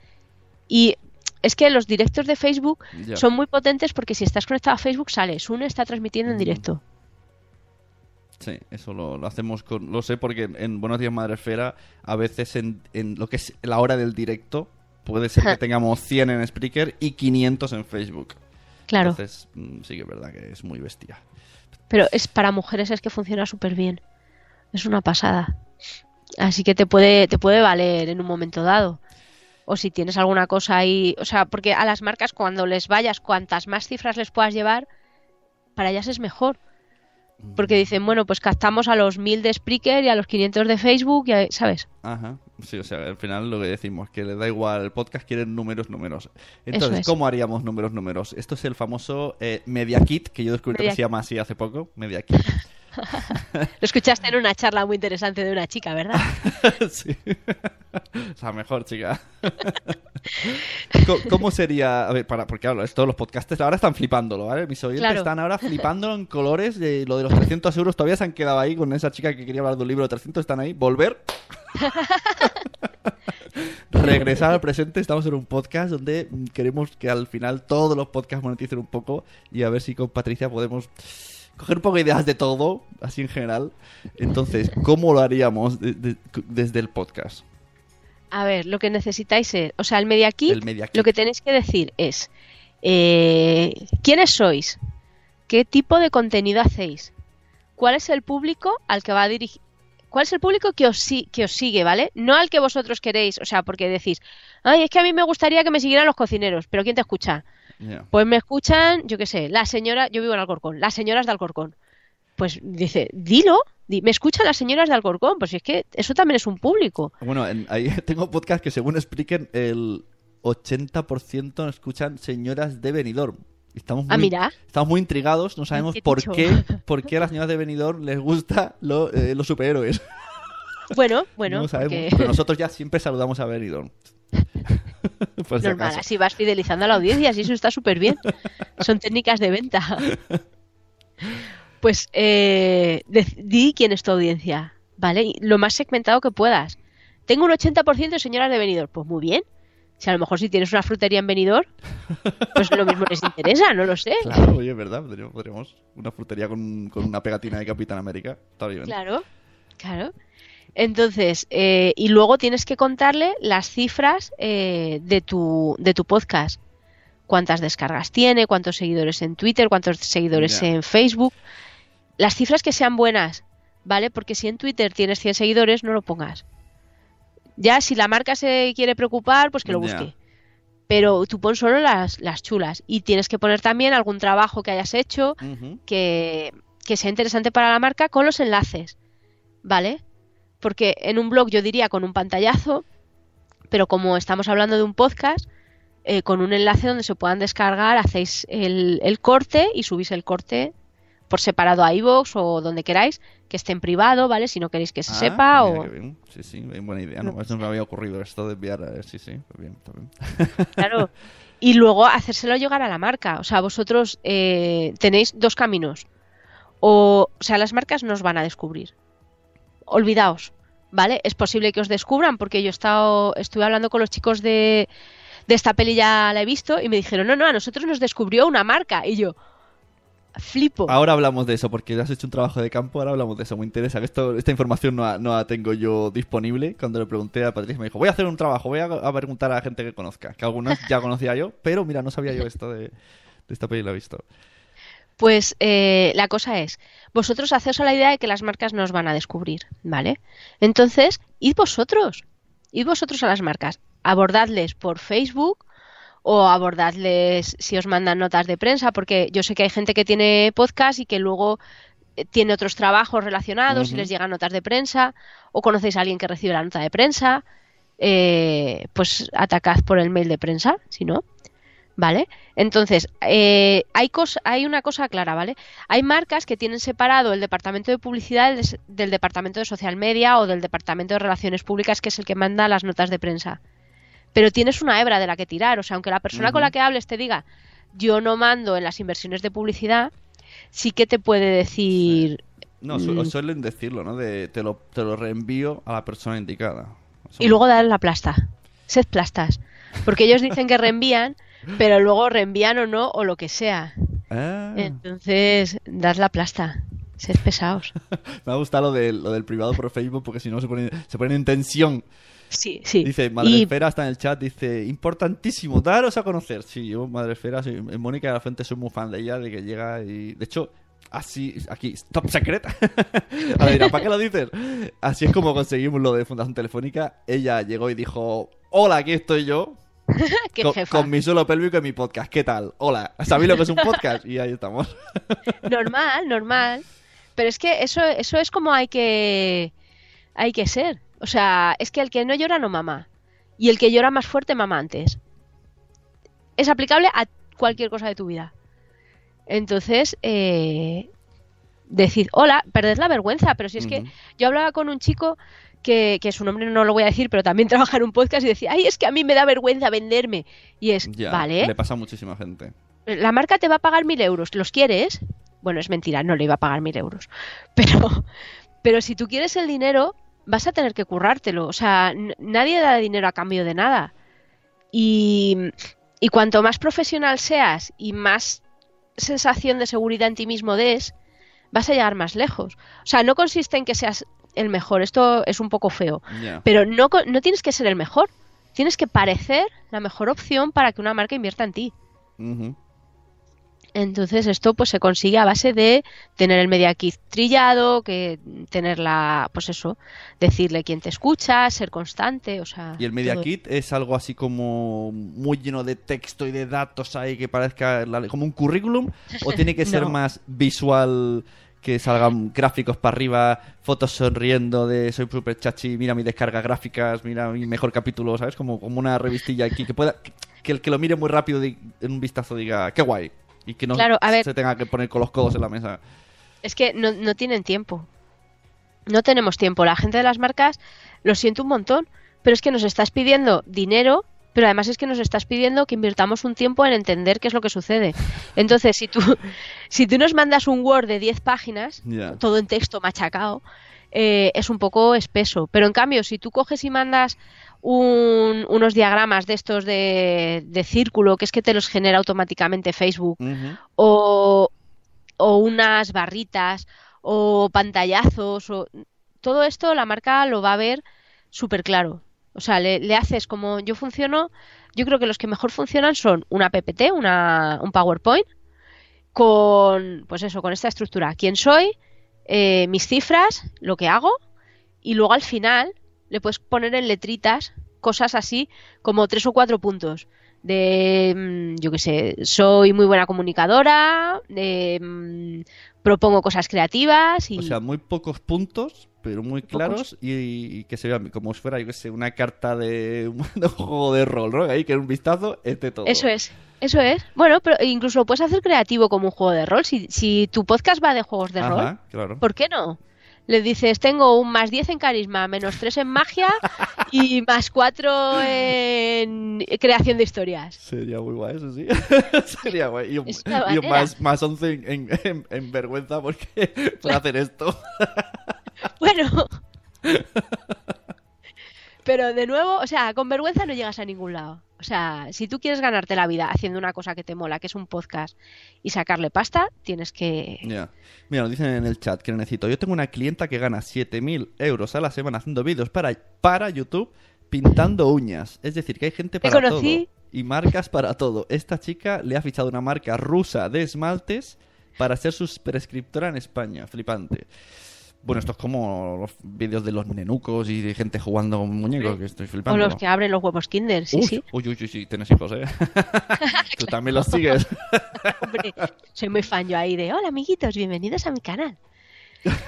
y es que los directos de Facebook son muy potentes porque si estás conectado a Facebook sales, uno está transmitiendo en directo. Sí, eso lo, lo hacemos con... Lo sé porque en, en Buenos Días Madre Esfera, a veces en, en lo que es la hora del directo, puede ser que [laughs] tengamos 100 en Spreaker y 500 en Facebook. Claro, Entonces, mm, sí que es verdad que es muy bestia. pero es para mujeres es que funciona súper bien. Es una pasada. Así que te puede, te puede valer en un momento dado. O si tienes alguna cosa ahí, o sea, porque a las marcas cuando les vayas, cuantas más cifras les puedas llevar, para ellas es mejor. Porque dicen, bueno, pues captamos a los 1000 de Spreaker y a los 500 de Facebook, y a- ¿sabes? Ajá, sí, o sea, al final lo que decimos, que le da igual, el podcast quieren números, números. Entonces, es. ¿cómo haríamos números, números? Esto es el famoso eh, Media Kit, que yo descubrí Media que se llama así hace poco, Media Kit. [laughs] Lo escuchaste en una charla muy interesante de una chica, ¿verdad? [laughs] sí. [laughs] o sea, mejor, chica. [laughs] ¿Cómo sería? A ver, para, porque claro, todos los podcasters ahora están flipándolo, ¿vale? Mis oyentes Claro. están ahora flipándolo en colores. De lo de los 300 euros todavía se han quedado ahí con esa chica que quería hablar de un libro de 300. Están ahí. Volver. Regresar al presente. Estamos en un podcast donde queremos que al final todos los podcasts moneticen un poco. Y a ver si con Patricia podemos coger un poco de ideas de todo, así en general. Entonces, ¿cómo lo haríamos de- de- desde el podcast? A ver, lo que necesitáis es, o sea, el Media Kit, El Media Kit. lo que tenéis que decir es, eh, ¿quiénes sois? ¿Qué tipo de contenido hacéis? ¿Cuál es el público al que va a dirigir? ¿Cuál es el público que os, que os sigue, ¿vale? No al que vosotros queréis, o sea, porque decís, ay, es que a mí me gustaría que me siguieran los cocineros, pero ¿quién te escucha? Ya. Pues me escuchan, yo qué sé, la señora, yo vivo en Alcorcón, las señoras de Alcorcón. Pues dice, dilo, di- me escuchan las señoras de Alcorcón, pues si es que eso también es un público. Bueno, en- ahí [laughs] tengo podcast que según expliquen el 80% escuchan señoras de Benidorm. Estamos muy, Ah, mira. estamos muy intrigados, no sabemos ¿Qué por qué, por qué a las señoras de Benidorm les gusta lo- eh, los superhéroes. Bueno, bueno, no sabemos, porque- pero nosotros ya siempre saludamos a Benidorm. [laughs] [laughs] Por si Normal, acaso. así vas fidelizando a la audiencia, así eso está súper bien. [laughs] Son técnicas de venta. Pues eh, di quién es tu audiencia, ¿vale? Y Lo más segmentado que puedas. Tengo un 80% de señoras de venidor. Pues muy bien. Si a lo mejor si tienes una frutería en venidor, pues lo mismo les interesa, no lo sé. Claro, oye, es verdad, podríamos una frutería con, con una pegatina de Capitán América. Está bien. Claro, claro. Entonces, eh, y luego tienes que contarle las cifras eh, de, tu, de tu podcast. Cuántas descargas tiene, cuántos seguidores en Twitter, cuántos seguidores en Facebook. Las cifras que sean buenas, ¿vale? Porque si en Twitter tienes 100 seguidores, no lo pongas. Ya si la marca se quiere preocupar, pues que lo busque. Pero tú pon solo las, las chulas. Y tienes que poner también algún trabajo que hayas hecho que, que sea interesante para la marca con los enlaces, ¿vale? Porque en un blog yo diría con un pantallazo, pero como estamos hablando de un podcast, eh, con un enlace donde se puedan descargar, hacéis el, el corte y subís el corte por separado a iVoox o donde queráis, que esté en privado, ¿vale? Si no queréis que se Ah, sepa o... bien. Sí, sí, bien buena idea. No, eso no me había ocurrido esto de enviar. eh, Sí, sí, pues bien, está bien. [laughs] Claro. Y luego hacérselo llegar a la marca. O sea, vosotros eh, tenéis dos caminos. O, o sea, las marcas nos van a descubrir. Olvidaos, ¿vale? Es posible que os descubran porque yo he estado, estuve hablando con los chicos de, de esta peli, ya la he visto, y me dijeron, no, no, a nosotros nos descubrió una marca. Y yo, flipo. Ahora hablamos de eso, porque has hecho un trabajo de campo, ahora hablamos de eso, me interesa. Esto, esta información no no la tengo yo disponible. Cuando le pregunté a Patricia, me dijo, voy a hacer un trabajo, voy a, a preguntar a la gente que conozca. Que algunas ya conocía yo, pero mira, no sabía yo esto de, de esta peli, la he visto. Pues eh, la cosa es, vosotros haceos a la idea de que las marcas nos van a descubrir, ¿vale? Entonces, id vosotros, id vosotros a las marcas, abordadles por Facebook o abordadles si os mandan notas de prensa, porque yo sé que hay gente que tiene podcast y que luego eh, tiene otros trabajos relacionados y les llegan notas de prensa, o conocéis a alguien que recibe la nota de prensa, eh, pues atacad por el mail de prensa, si no. ¿Vale? Entonces, eh, hay, hay una cosa clara, ¿vale? Hay marcas que tienen separado el departamento de publicidad del, del departamento de social media o del departamento de relaciones públicas, que es el que manda las notas de prensa. Pero tienes una hebra de la que tirar. O sea, aunque la persona con la que hables te diga, yo no mando en las inversiones de publicidad, sí que te puede decir. No, su- suelen decirlo, ¿no? De te lo, te lo reenvío a la persona indicada. Eso- Y luego dar la plasta. Sed plastas. Porque ellos dicen que reenvían, pero luego reenvían o no, o lo que sea. Ah, Entonces, dad la plasta. Sed pesados. [laughs] me ha gustado lo, de, lo del privado por Facebook, porque si no se ponen, se ponen en tensión. Sí, sí. Dice, Y- Madresfera está en el chat, dice, importantísimo, daros a conocer. Sí, yo, Madresfera, soy, en Mónica de la Fuente soy muy fan de ella, de que llega y... De hecho, así, aquí, top secret. [laughs] Ahora dirá, ¿para qué lo dices? Así es como conseguimos lo de Fundación Telefónica. Ella llegó y dijo, hola, aquí estoy yo. [laughs] Qué con, jefa. con mi suelo pélvico y mi podcast. ¿Qué tal? Hola, ¿sabéis lo que es un podcast? Y ahí estamos. [laughs] Normal, normal. Pero es que eso, eso es como hay que, hay que ser. O sea, es que el que no llora no mama. Y el que llora más fuerte mama antes. Es aplicable a cualquier cosa de tu vida. Entonces, eh, decid, hola, perded la vergüenza. Pero si es que yo hablaba con un chico que, que su nombre no lo voy a decir, pero también [laughs] trabaja en un podcast y decía, ay, es que a mí me da vergüenza venderme. Y es, Ya, vale, Le pasa a muchísima gente. la marca te va a pagar mil euros, ¿los quieres? Bueno, es mentira, no le iba a pagar mil euros. [laughs] Pero, pero si tú quieres el dinero, vas a tener que currártelo. O sea, nadie da dinero a cambio de nada. Y, y cuanto más profesional seas y más sensación de seguridad en ti mismo des, vas a llegar más lejos. O sea, no consiste en que seas el mejor, esto es un poco feo, pero no, no tienes que ser el mejor. Tienes que parecer la mejor opción para que una marca invierta en ti. Entonces esto pues se consigue a base de tener el media kit trillado, que tener la, pues eso, decirle quién te escucha, ser constante, o sea. Y el Media todo. Kit es algo así como muy lleno de texto y de datos ahí que parezca la- como un currículum o tiene que [laughs] ser No. más visual que salgan gráficos para arriba, fotos sonriendo de soy super chachi, mira mi descarga gráficas, mira mi mejor capítulo, ¿sabes? Como, como una revistilla aquí que pueda que el que lo mire muy rápido en un vistazo diga, qué guay. Y que no Claro, a ver. se tenga que poner con los codos en la mesa. Es que no, no tienen tiempo. No tenemos tiempo. La gente de las marcas lo siento un montón, pero es que nos estás pidiendo dinero, pero además es que nos estás pidiendo que invirtamos un tiempo en entender qué es lo que sucede. Entonces, si tú, [laughs] si tú nos mandas un Word de 10 páginas, todo en texto machacado, eh, es un poco espeso. Pero en cambio, si tú coges y mandas un- unos diagramas de estos de, de círculo, que es que te los genera automáticamente Facebook, o, o unas barritas o pantallazos o todo esto la marca lo va a ver súper claro. O sea, le, haces como yo funciono, yo creo que los que mejor funcionan son una PPT, una, un PowerPoint, con, pues eso, con esta estructura. ¿Quién soy? eh, mis cifras, lo que hago, y luego al final le puedes poner en letritas cosas así como tres o cuatro puntos de, mm, yo qué sé, soy muy buena comunicadora, de, mm, propongo cosas creativas y... O sea, muy pocos puntos, pero muy claros y, y que se vea como si fuera, yo qué sé, una carta de [laughs] un, juego de rol, ¿no? Ahí que en un vistazo esté todo. Eso es, eso es. Bueno, pero incluso lo puedes hacer creativo como un juego de rol. Si, si tu podcast va de juegos de rol, claro. ¿por qué no? Le dices, tengo un más 10 en carisma, menos 3 en magia [laughs] y más 4 en creación de historias. Sería muy guay, eso sí. [laughs] Sería guay. Y un, y más, más 11 en, en- en- en vergüenza porque por hacer esto. Bueno. Pero de nuevo, o sea, con vergüenza no llegas a ningún lado. O sea, si tú quieres ganarte la vida haciendo una cosa que te mola, que es un podcast, y sacarle pasta, tienes que... Mira, nos dicen en el chat que necesito. Yo tengo una clienta que gana 7.000 euros a la semana haciendo vídeos para, para YouTube pintando uñas. Es decir, que hay gente Te para conocí. todo. Y marcas para todo. Esta chica le ha fichado una marca rusa de esmaltes para ser su prescriptora en España. Flipante. Bueno, esto es como los vídeos de los nenucos y de gente jugando con muñecos, que estoy O flipando. los que abren los huevos Kinder, sí, Uy, sí. uy, uy, uy, sí, tienes hijos, ¿eh? [laughs] Tú también los sigues. [laughs] Hombre, soy muy fan yo ahí de, hola amiguitos, bienvenidos a mi canal. [laughs]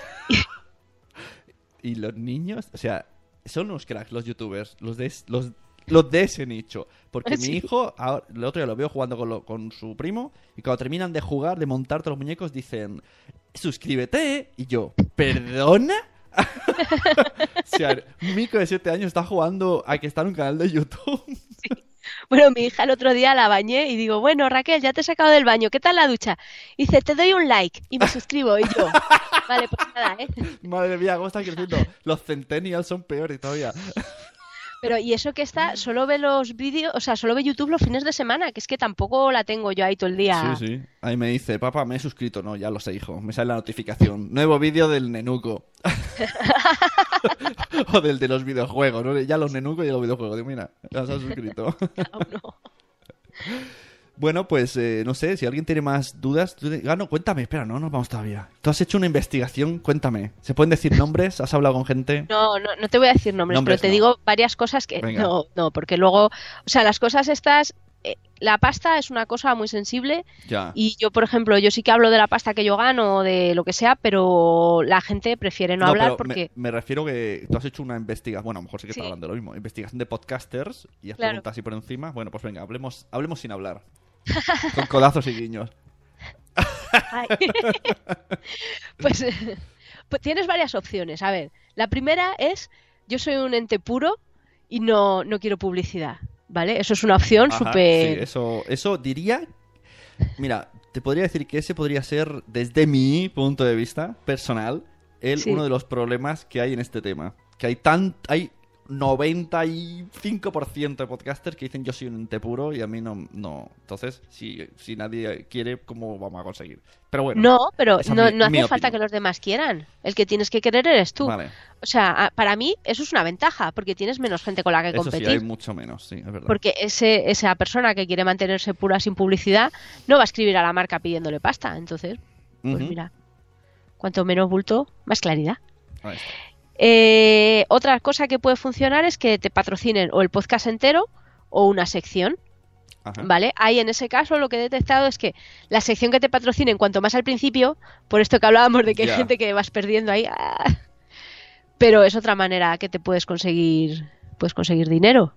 Y los niños, o sea, son unos cracks los youtubers, los de, los, los de ese nicho. Porque mi hijo, ahora- el otro día lo veo jugando con, lo- con su primo, y cuando terminan de jugar, de montar todos los muñecos, dicen, suscríbete. Y yo, ¿perdona? o sea, un mico de 7 años está jugando a que está en un canal de YouTube. Bueno, mi hija el otro día la bañé y digo, bueno, Raquel, ya te he sacado del baño, ¿qué tal la ducha? Y dice, te doy un like y me suscribo. Y yo, vale, pues nada, ¿eh? Madre mía, cómo están creciendo. Los centennials son peores todavía. Pero, y eso que está, solo ve los vídeos, o sea, solo ve YouTube los fines de semana, que es que tampoco la tengo yo ahí todo el día. Sí, sí. Ahí me dice, papá, me he suscrito. No, ya lo sé, hijo. Me sale la notificación. Nuevo vídeo del nenuco. [laughs] [laughs] o del de los videojuegos, ¿no? Ya los nenucos y los videojuegos. Digo, mira, ya se ha suscrito. [laughs] No. Bueno, pues eh, no sé, si alguien tiene más dudas. tú- Ah, no, cuéntame, espera, no nos vamos todavía. Tú has hecho una investigación, cuéntame. ¿Se pueden decir nombres? ¿Has hablado con gente? No, no, no te voy a decir nombres, Nombres pero te no. digo varias cosas que Venga. no, no, porque luego, o sea, las cosas estas, eh, la pasta es una cosa muy sensible Ya. y yo, por ejemplo, yo sí que hablo de la pasta que yo gano o de lo que sea, pero la gente prefiere no, hablar porque me, me refiero que tú has hecho una investigación, bueno, a lo mejor sí que Sí. está hablando de lo mismo, investigación de podcasters y has Claro. preguntado así por encima. Bueno, pues venga, hablemos, hablemos sin hablar. [laughs] Con codazos y guiños. [laughs] Pues, pues tienes varias opciones. A ver, la primera es yo soy un ente puro y no, no quiero publicidad, ¿vale? Eso es una opción súper... sí, eso, eso diría. Mira, te podría decir que ese podría ser, desde mi punto de vista personal, el, Sí. uno de los problemas que hay en este tema. Que hay tan. Hay 95% de podcasters que dicen yo soy un ente puro y a mí no. no. Entonces, si, si nadie quiere, ¿cómo vamos a conseguir? Pero bueno. No, pero no, mi- no hace falta opinión. que los demás quieran. El que tienes que querer eres tú. Vale. O sea, para mí eso es una ventaja, porque tienes menos gente con la que Eso sí, competir. hay mucho menos, sí, es verdad. Porque ese, esa persona que quiere mantenerse pura sin publicidad no va a escribir a la marca pidiéndole pasta. Entonces, pues mira, cuanto menos bulto, más claridad. Ahí está. Eh, otra cosa que puede funcionar es que te patrocinen o el podcast entero o una sección, Ajá. ¿vale? Ahí en ese caso lo que he detectado es que la sección que te patrocinen cuanto más al principio, por esto que hablábamos de que hay gente que vas perdiendo ahí, ¡ah! pero es otra manera que te puedes conseguir, puedes conseguir dinero.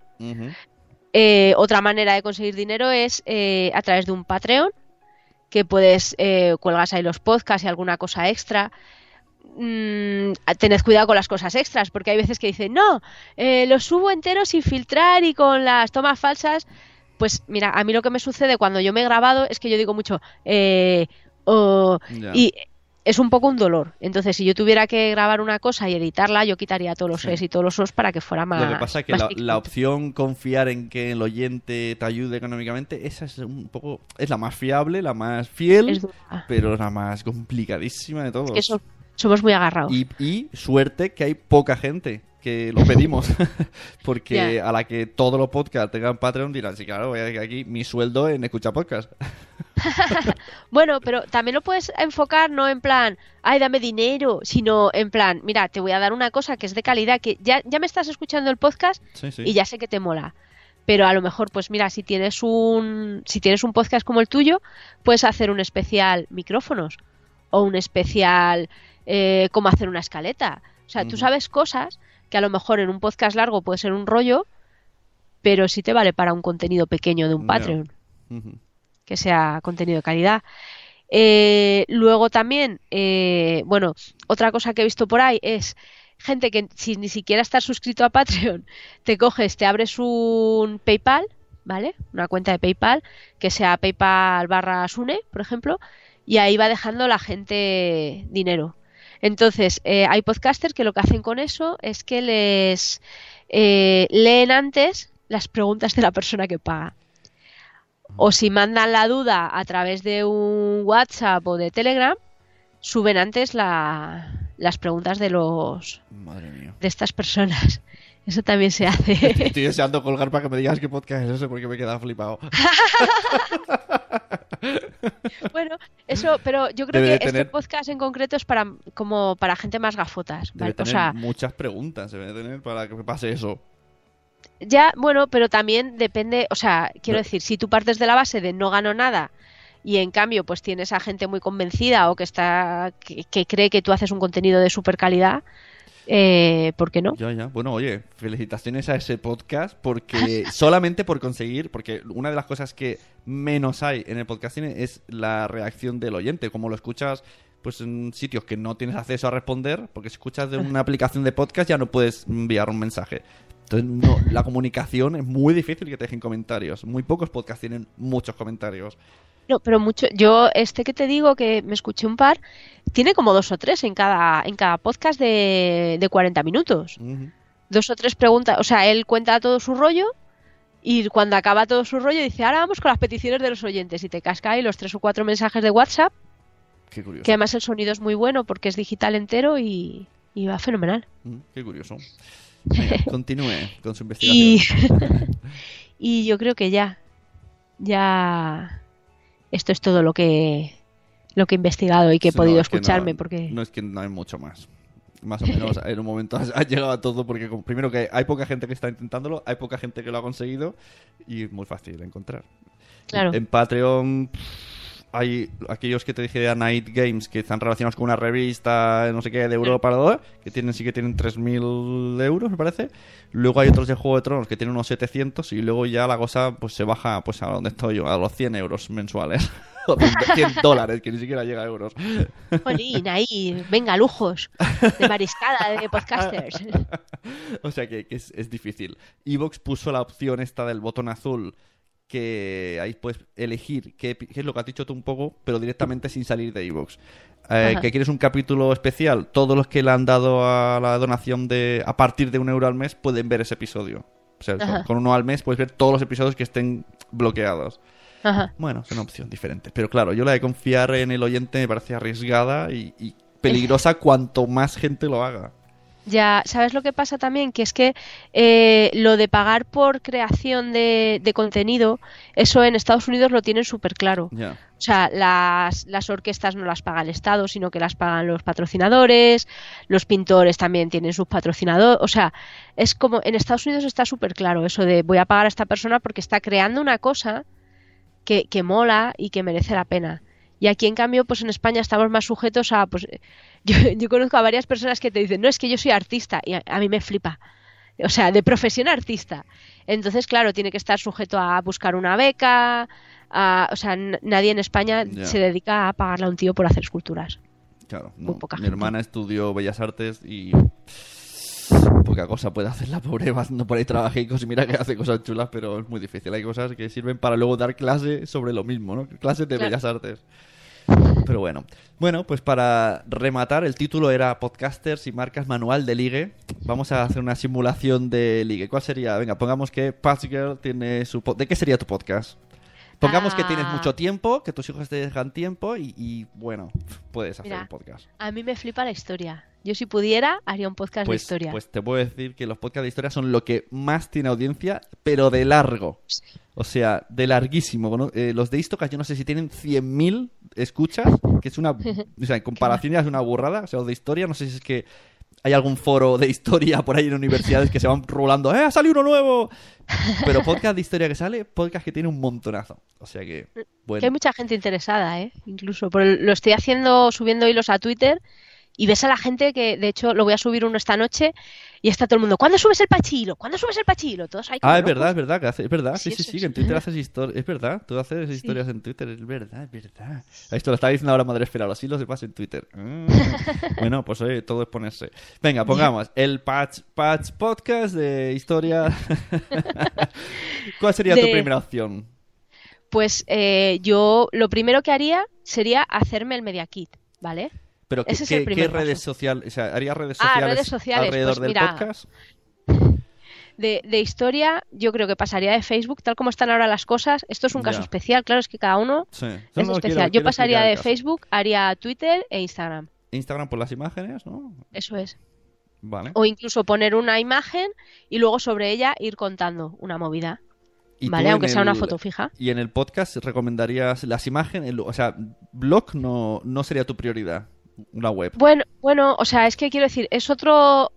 Eh, otra manera de conseguir dinero es eh, a través de un Patreon, que puedes eh, cuelgas ahí los podcasts y alguna cosa extra. Mm, tened cuidado con las cosas extras, porque hay veces que dicen, no, eh, los subo enteros sin filtrar y con las tomas falsas. Pues mira, a mí lo que me sucede cuando yo me he grabado es que yo digo mucho, eh, oh, y es un poco un dolor. Entonces, si yo tuviera que grabar una cosa y editarla, yo quitaría todos los Sí. es y todos los os para que fuera más. Lo que pasa es que la, opción confiar en que el oyente te ayude económicamente, esa es un poco es la más fiable, la más fiel, pero la más complicadísima de todos. que so- somos muy agarrados. y, y suerte que hay poca gente que lo pedimos, [laughs] porque a la que todos los podcasts tengan Patreon dirán, sí, claro, voy a aquí mi sueldo en escuchar podcast. [laughs] [laughs] bueno, pero también lo puedes enfocar no en plan, ay, dame dinero, sino en plan, mira, te voy a dar una cosa que es de calidad, que ya, ya me estás escuchando el podcast Sí, sí. y ya sé que te mola. Pero a lo mejor, pues mira, si tienes un, si tienes un podcast como el tuyo, puedes hacer un especial micrófonos o un especial eh, cómo hacer una escaleta. O sea, tú sabes cosas que a lo mejor en un podcast largo puede ser un rollo, pero sí te vale para un contenido pequeño de un. Patreon que sea contenido de calidad. Eh, luego también, eh, bueno, otra cosa que he visto por ahí es gente que sin ni siquiera estar suscrito a Patreon, [laughs] te coges, te abres un PayPal, ¿vale? Una cuenta de PayPal, que sea PayPal barra Sune, por ejemplo, y ahí va dejando la gente dinero. Entonces, eh, hay podcasters que lo que hacen con eso es que les eh, leen antes las preguntas de la persona que paga. O si mandan la duda a través de un WhatsApp o de Telegram, suben antes la- las preguntas de los Madre mía. de estas personas. Eso también se hace. [laughs] Estoy deseando colgar para que me digas qué podcast es ese porque me he quedado flipado. [laughs] bueno, eso, pero yo creo Debe que este podcast en concreto es para como para gente más gafotas, Debe ¿vale? O tener sea, muchas preguntas, debe de tener para que me pase eso. ya, bueno, pero también depende, o sea, quiero No. decir, si tú partes de la base de no gano nada y en cambio pues tienes a gente muy convencida o que está que, que cree que tú haces un contenido de super calidad, eh, ¿por qué no? Ya, ya. Bueno, oye, felicitaciones a ese podcast porque [laughs] solamente por conseguir, porque una de las cosas que menos hay en el podcasting es la reacción del oyente, como lo escuchas pues en sitios que no tienes acceso a responder, porque si escuchas de una [laughs] aplicación de podcast ya no puedes enviar un mensaje. Entonces, no, la comunicación es muy difícil que te dejen comentarios. Muy pocos podcasts tienen muchos comentarios. No, pero mucho. Yo, este que te digo, que me escuché un par, tiene como dos o tres en cada, en cada podcast de, de 40 minutos. Dos o tres preguntas. O sea, él cuenta todo su rollo y cuando acaba todo su rollo dice, ahora vamos con las peticiones de los oyentes. Y te casca ahí los tres o cuatro mensajes de WhatsApp, Qué curioso. que además el sonido es muy bueno porque es digital entero y, y va fenomenal. Mm, Qué curioso. [laughs] Venga, continúe con su Y, investigación. [laughs] y yo creo que ya, ya esto es todo lo que lo que he investigado y que he Sí, no, podido es que no- escucharme porque No es que no hay mucho más. Más o menos, [laughs] en un momento has llegado a todo porque primero que hay poca gente que está intentándolo, hay poca gente que lo ha conseguido y es muy fácil de encontrar. Claro. En Patreon pff, hay aquellos que te dije de Night Games que están relacionados con una revista, no sé qué, de Europa, ¿no? que tienen sí que tienen 3.000 euros, me parece. Luego hay otros de Juego de Tronos que tienen unos 700 y luego ya la cosa pues se baja pues a donde estoy yo, a los 100 euros mensuales. [laughs] o 100 100 dólares, que ni siquiera llega a euros. Jolín, ahí, venga, lujos de mariscada de podcasters. [laughs] o sea que, que es, es difícil. Evox puso la opción esta del botón azul que ahí puedes elegir qué, qué es lo que has dicho tú un poco, pero directamente sin salir de Evox. Eh, que quieres un capítulo especial, todos los que le han dado a la donación de a partir de un euro al mes pueden ver ese episodio. O sea, con, uno al mes puedes ver todos los episodios que estén bloqueados. Ajá. Bueno, es una opción diferente. Pero claro, yo la de confiar en el oyente me parece arriesgada y, y peligrosa cuanto más gente lo haga. Ya, ¿sabes lo que pasa también? Que es que eh, lo de pagar por creación de, de contenido, eso en Estados Unidos lo tienen súper claro. Ya. O sea, las, las orquestas no las paga el Estado, sino que las pagan los patrocinadores, los pintores también tienen sus patrocinadores. O sea, es como en Estados Unidos está súper claro eso de voy a pagar a esta persona porque está creando una cosa que, que mola y que merece la pena. Y aquí, en cambio, pues en España estamos más sujetos a, pues, yo, [laughs] yo conozco a varias personas que te dicen, no, es que yo soy artista, y a, a mí me flipa. O sea, de profesión artista. Entonces, claro, tiene que estar sujeto a buscar una beca, a- o sea, nadie en España se dedica a pagarle a un tío por hacer esculturas. Claro, Muy no. poca mi gente. hermana estudió Bellas Artes y poca cosa puede hacer la pobre haciendo por ahí trabajicos y mira que hace cosas chulas, pero es muy difícil. Hay cosas que sirven para luego dar clase sobre lo mismo, ¿no? Clases de Claro. Bellas Artes. Pero bueno. Bueno, pues para rematar, el título era Podcasters y marcas manual de ligue. Vamos a hacer una simulación de ligue. ¿Cuál sería? Venga, pongamos que Girl tiene su... ¿De qué sería tu podcast? Pongamos que tienes Ah. mucho tiempo, que tus hijos te dejan tiempo y, y, bueno, puedes hacer Mira, un podcast. A mí me flipa la historia. Yo si pudiera haría un podcast de Pues, historia. pues te puedo decir que los podcasts de historia son lo que más tiene audiencia, pero de largo. O sea, de larguísimo. ¿no? Eh, los de Istocast yo no sé si tienen 100.000 escuchas, que es una... [laughs] O sea, en comparación ya es una burrada. O sea, los de historia, no sé si es que hay algún foro de historia por ahí en universidades que se van rolando, ¡eh, ha uno nuevo! Pero podcast de historia que sale, podcast que tiene un montonazo. O sea que, Que hay bueno. mucha gente interesada, ¿eh? Incluso. Por lo estoy haciendo, subiendo hilos a Twitter y ves a la gente que, de hecho, lo voy a subir uno esta noche y está todo el mundo, ¿cuándo subes el pachilo? ¿Cuándo subes el pachilo? Todos ahí Ah, es verdad, es verdad, que hace- es verdad, sí, Sí, sí, que en Twitter haces historias, es verdad, tú haces historias en Twitter, es verdad, es verdad. Esto lo está diciendo ahora Madre Esfera, los hilos se pasan en Twitter. Ah. [laughs] bueno, pues oye, todo es ponerse. Venga, pongamos el Patch, patch Podcast de historia. [laughs] ¿Cuál sería tu primera opción? Pues eh, yo lo primero que haría sería hacerme el Media Kit, ¿vale? Pero ¿qué, es qué- qué redes paso. sociales, o sea, harías redes Ah, sociales, redes sociales, alrededor pues del mira, podcast? [laughs] De, de historia, yo creo que pasaría de Facebook, tal como están ahora las cosas. Esto es un caso Ya. especial, claro, es que cada uno Sí. Es no, quiero- especial. Yo quiero pasaría de. Facebook, haría Twitter e Instagram. Instagram por las imágenes, ¿no? Eso es. Vale. O incluso poner una imagen y luego sobre ella ir contando una movida. Y ¿Vale? Aunque sea una foto fija. Y en el podcast recomendarías las imágenes, o sea, blog no, no sería tu prioridad, una web. Bueno, bueno, o sea, es que quiero decir, es otro.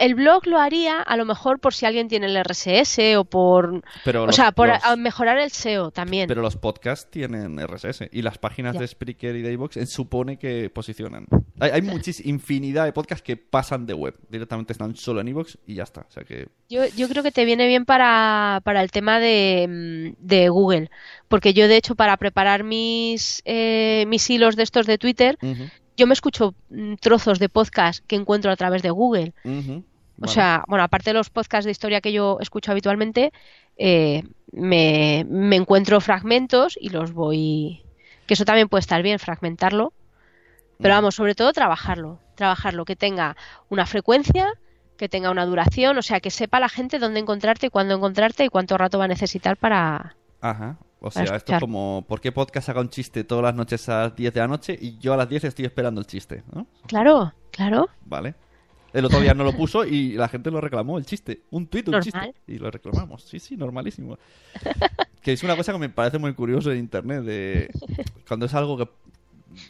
El blog lo haría a lo mejor por si alguien tiene el RSS o por. Pero O los, sea, por los- mejorar el SEO también. pero los podcasts tienen RSS y las páginas Ya. de Spreaker y de iVoox eh, supone que posicionan. Hay, hay muchis- infinidad de podcasts que pasan de web, directamente están solo en iVoox y ya está. O sea que Yo, yo creo que te viene bien para, para el tema de, mm, de Google. Porque yo, de hecho, para preparar mis, eh, mis hilos de estos de Twitter, yo me escucho mm, trozos de podcast que encuentro a través de Google. Vale. sea, bueno, aparte de los podcasts de historia que yo escucho habitualmente, eh, me, me encuentro fragmentos y los voy. Que eso también puede estar bien, fragmentarlo. Pero vamos, sobre todo trabajarlo. Trabajarlo, que tenga una frecuencia, que tenga una duración, o sea, que sepa la gente dónde encontrarte y cuándo encontrarte y cuánto rato va a necesitar para. Ajá. O sea, esto es como, ¿por qué podcast haga un chiste todas las noches a las 10 de la noche y yo a las 10 estoy esperando el chiste? ¿no? Claro, claro. Vale. El otro día no lo puso y la gente lo reclamó, el chiste. Un tuit, un Normal. chiste. Y lo reclamamos. Sí, sí, normalísimo. que es una cosa que me parece muy curioso de Internet. De cuando es algo que...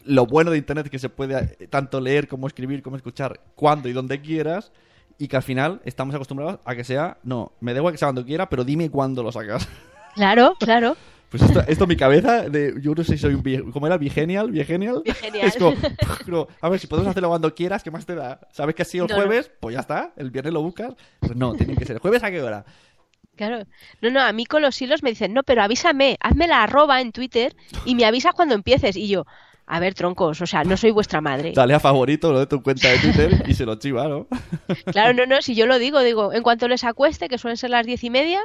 Lo bueno de Internet es que se puede eh, tanto leer como escribir como escuchar cuando y donde quieras. Y que al final estamos acostumbrados a que sea... No, me da igual que sea cuando quiera, pero dime cuándo lo sacas. Claro, claro. Pues esto, esto mi cabeza, de, yo no sé si soy un... ¿Cómo era? ¿Vigenial? ¿Vigenial? Vigenial. Es como, [laughs] no, a ver, si podemos hacerlo cuando quieras, ¿qué más te da? ¿Sabes que así el No, no. jueves? Pues ya está, el viernes lo buscas. Pues no, tiene que ser. ¿El jueves a qué hora? Claro. No, no, a mí con los hilos me dicen, no, pero avísame, hazme la arroba en Twitter y me avisas cuando empieces. Y yo, a ver, troncos, o sea, no soy vuestra madre. Dale a favorito lo de tu cuenta de Twitter y se lo chiva, ¿no? Claro, no, no, si yo lo digo, digo, en cuanto les acueste, que suelen ser las diez y media,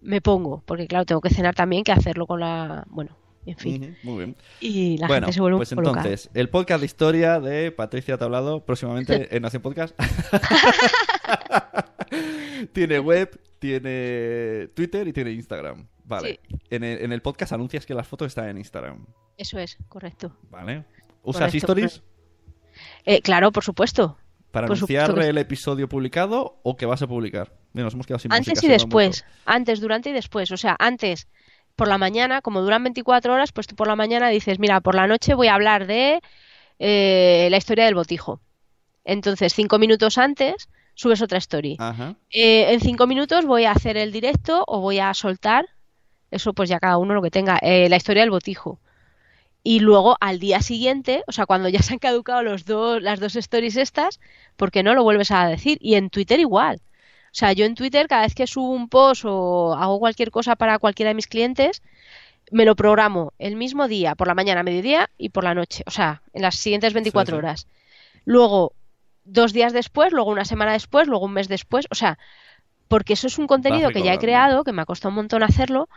me pongo, porque claro, tengo que cenar también, que hacerlo con la... Bueno, en fin. Muy bien. Y la bueno, gente se vuelve pues entonces, el podcast de historia de Patricia Tablado, próximamente [laughs] en Nación Podcast. [laughs] tiene web, tiene Twitter y tiene Instagram. Vale. En, el, en el podcast anuncias que las fotos están en Instagram. Eso es, correcto. Vale. ¿Usas Correcto, stories? Eh, claro, por supuesto. ¿Para Por anunciar supuesto el episodio publicado o que vas a publicar? Mira, nos hemos quedado sin Antes música, y después. Antes, durante y después. O sea, antes, por la mañana, como duran 24 horas, pues tú por la mañana dices, mira, por la noche voy a hablar de eh, la historia del botijo. Entonces, cinco minutos antes, subes otra story. Eh, en cinco minutos voy a hacer el directo o voy a soltar, eso pues ya cada uno lo que tenga, eh, la historia del botijo. Y luego al día siguiente, o sea, cuando ya se han caducado los dos, las dos stories estas, ¿por qué no lo vuelves a decir? Y en Twitter igual. O sea, yo en Twitter cada vez que subo un post o hago cualquier cosa para cualquiera de mis clientes, me lo programo el mismo día, por la mañana, mediodía y por la noche. O sea, en las siguientes 24 sí. horas. Luego, dos días después, luego una semana después, luego un mes después. O sea, porque eso es un contenido que ya he creado, que me ha costado un montón hacerlo,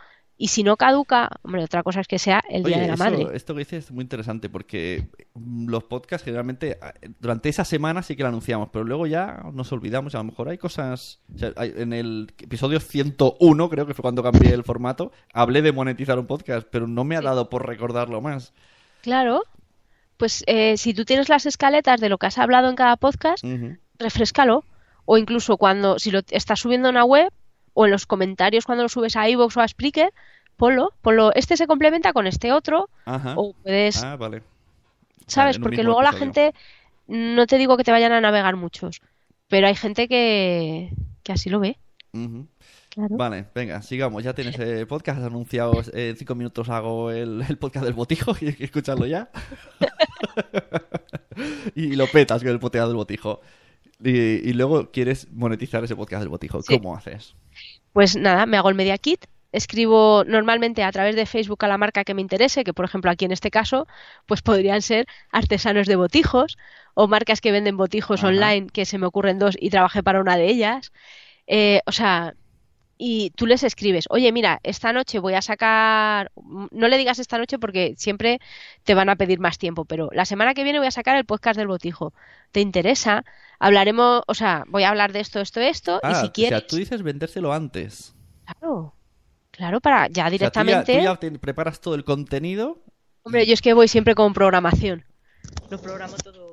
Y si no caduca, hombre, otra cosa es que sea el Día de la eso- Madre. Esto que dices es muy interesante porque mm, los podcasts generalmente ah, durante esa semana sí que lo anunciamos, pero luego ya nos olvidamos. A lo mejor hay cosas. o sea, hay- en el episodio 101, creo que fue cuando cambié el formato, hablé de monetizar un podcast, pero no me ha dado por recordarlo más. Claro, pues eh, si tú tienes las escaletas de lo que has hablado en cada podcast, Ujú. refrescalo. O incluso cuando, si lo estás subiendo a una web, o en los comentarios cuando lo subes a iVoox o a Spreaker, ponlo, ponlo. Este se complementa con este otro, Ajá. o puedes, Ah, vale. ¿sabes? Porque luego la gente, no te digo que te vayan a navegar muchos, pero hay gente que, que así lo ve. Claro. Vale, venga, sigamos. Ya tienes el podcast anunciado. En cinco minutos hago el, el podcast del botijo [laughs] y hay que escucharlo ya. [laughs] y lo petas con el podcast del botijo. Y, y luego quieres monetizar ese podcast del botijo. Sí. ¿Cómo haces? Pues nada, me hago el Media Kit, escribo normalmente a través de Facebook a la marca que me interese, que por ejemplo aquí en este caso, pues podrían ser artesanos de botijos o marcas que venden botijos Ajá. online, que se me ocurren dos y trabajé para una de ellas. Eh, o sea, y tú les escribes, oye, mira, esta noche voy a sacar, no le digas esta noche porque siempre te van a pedir más tiempo, pero la semana que viene voy a sacar el podcast del botijo. ¿Te interesa? Hablaremos, o sea, voy a hablar de esto, esto, esto, y Ah, si o quieres... sea, tú dices vendérselo antes. Claro, claro, para ya O sea, tú ya- directamente. tú ya te preparas todo el contenido. Hombre, yo es que voy siempre con programación. Lo programo todo.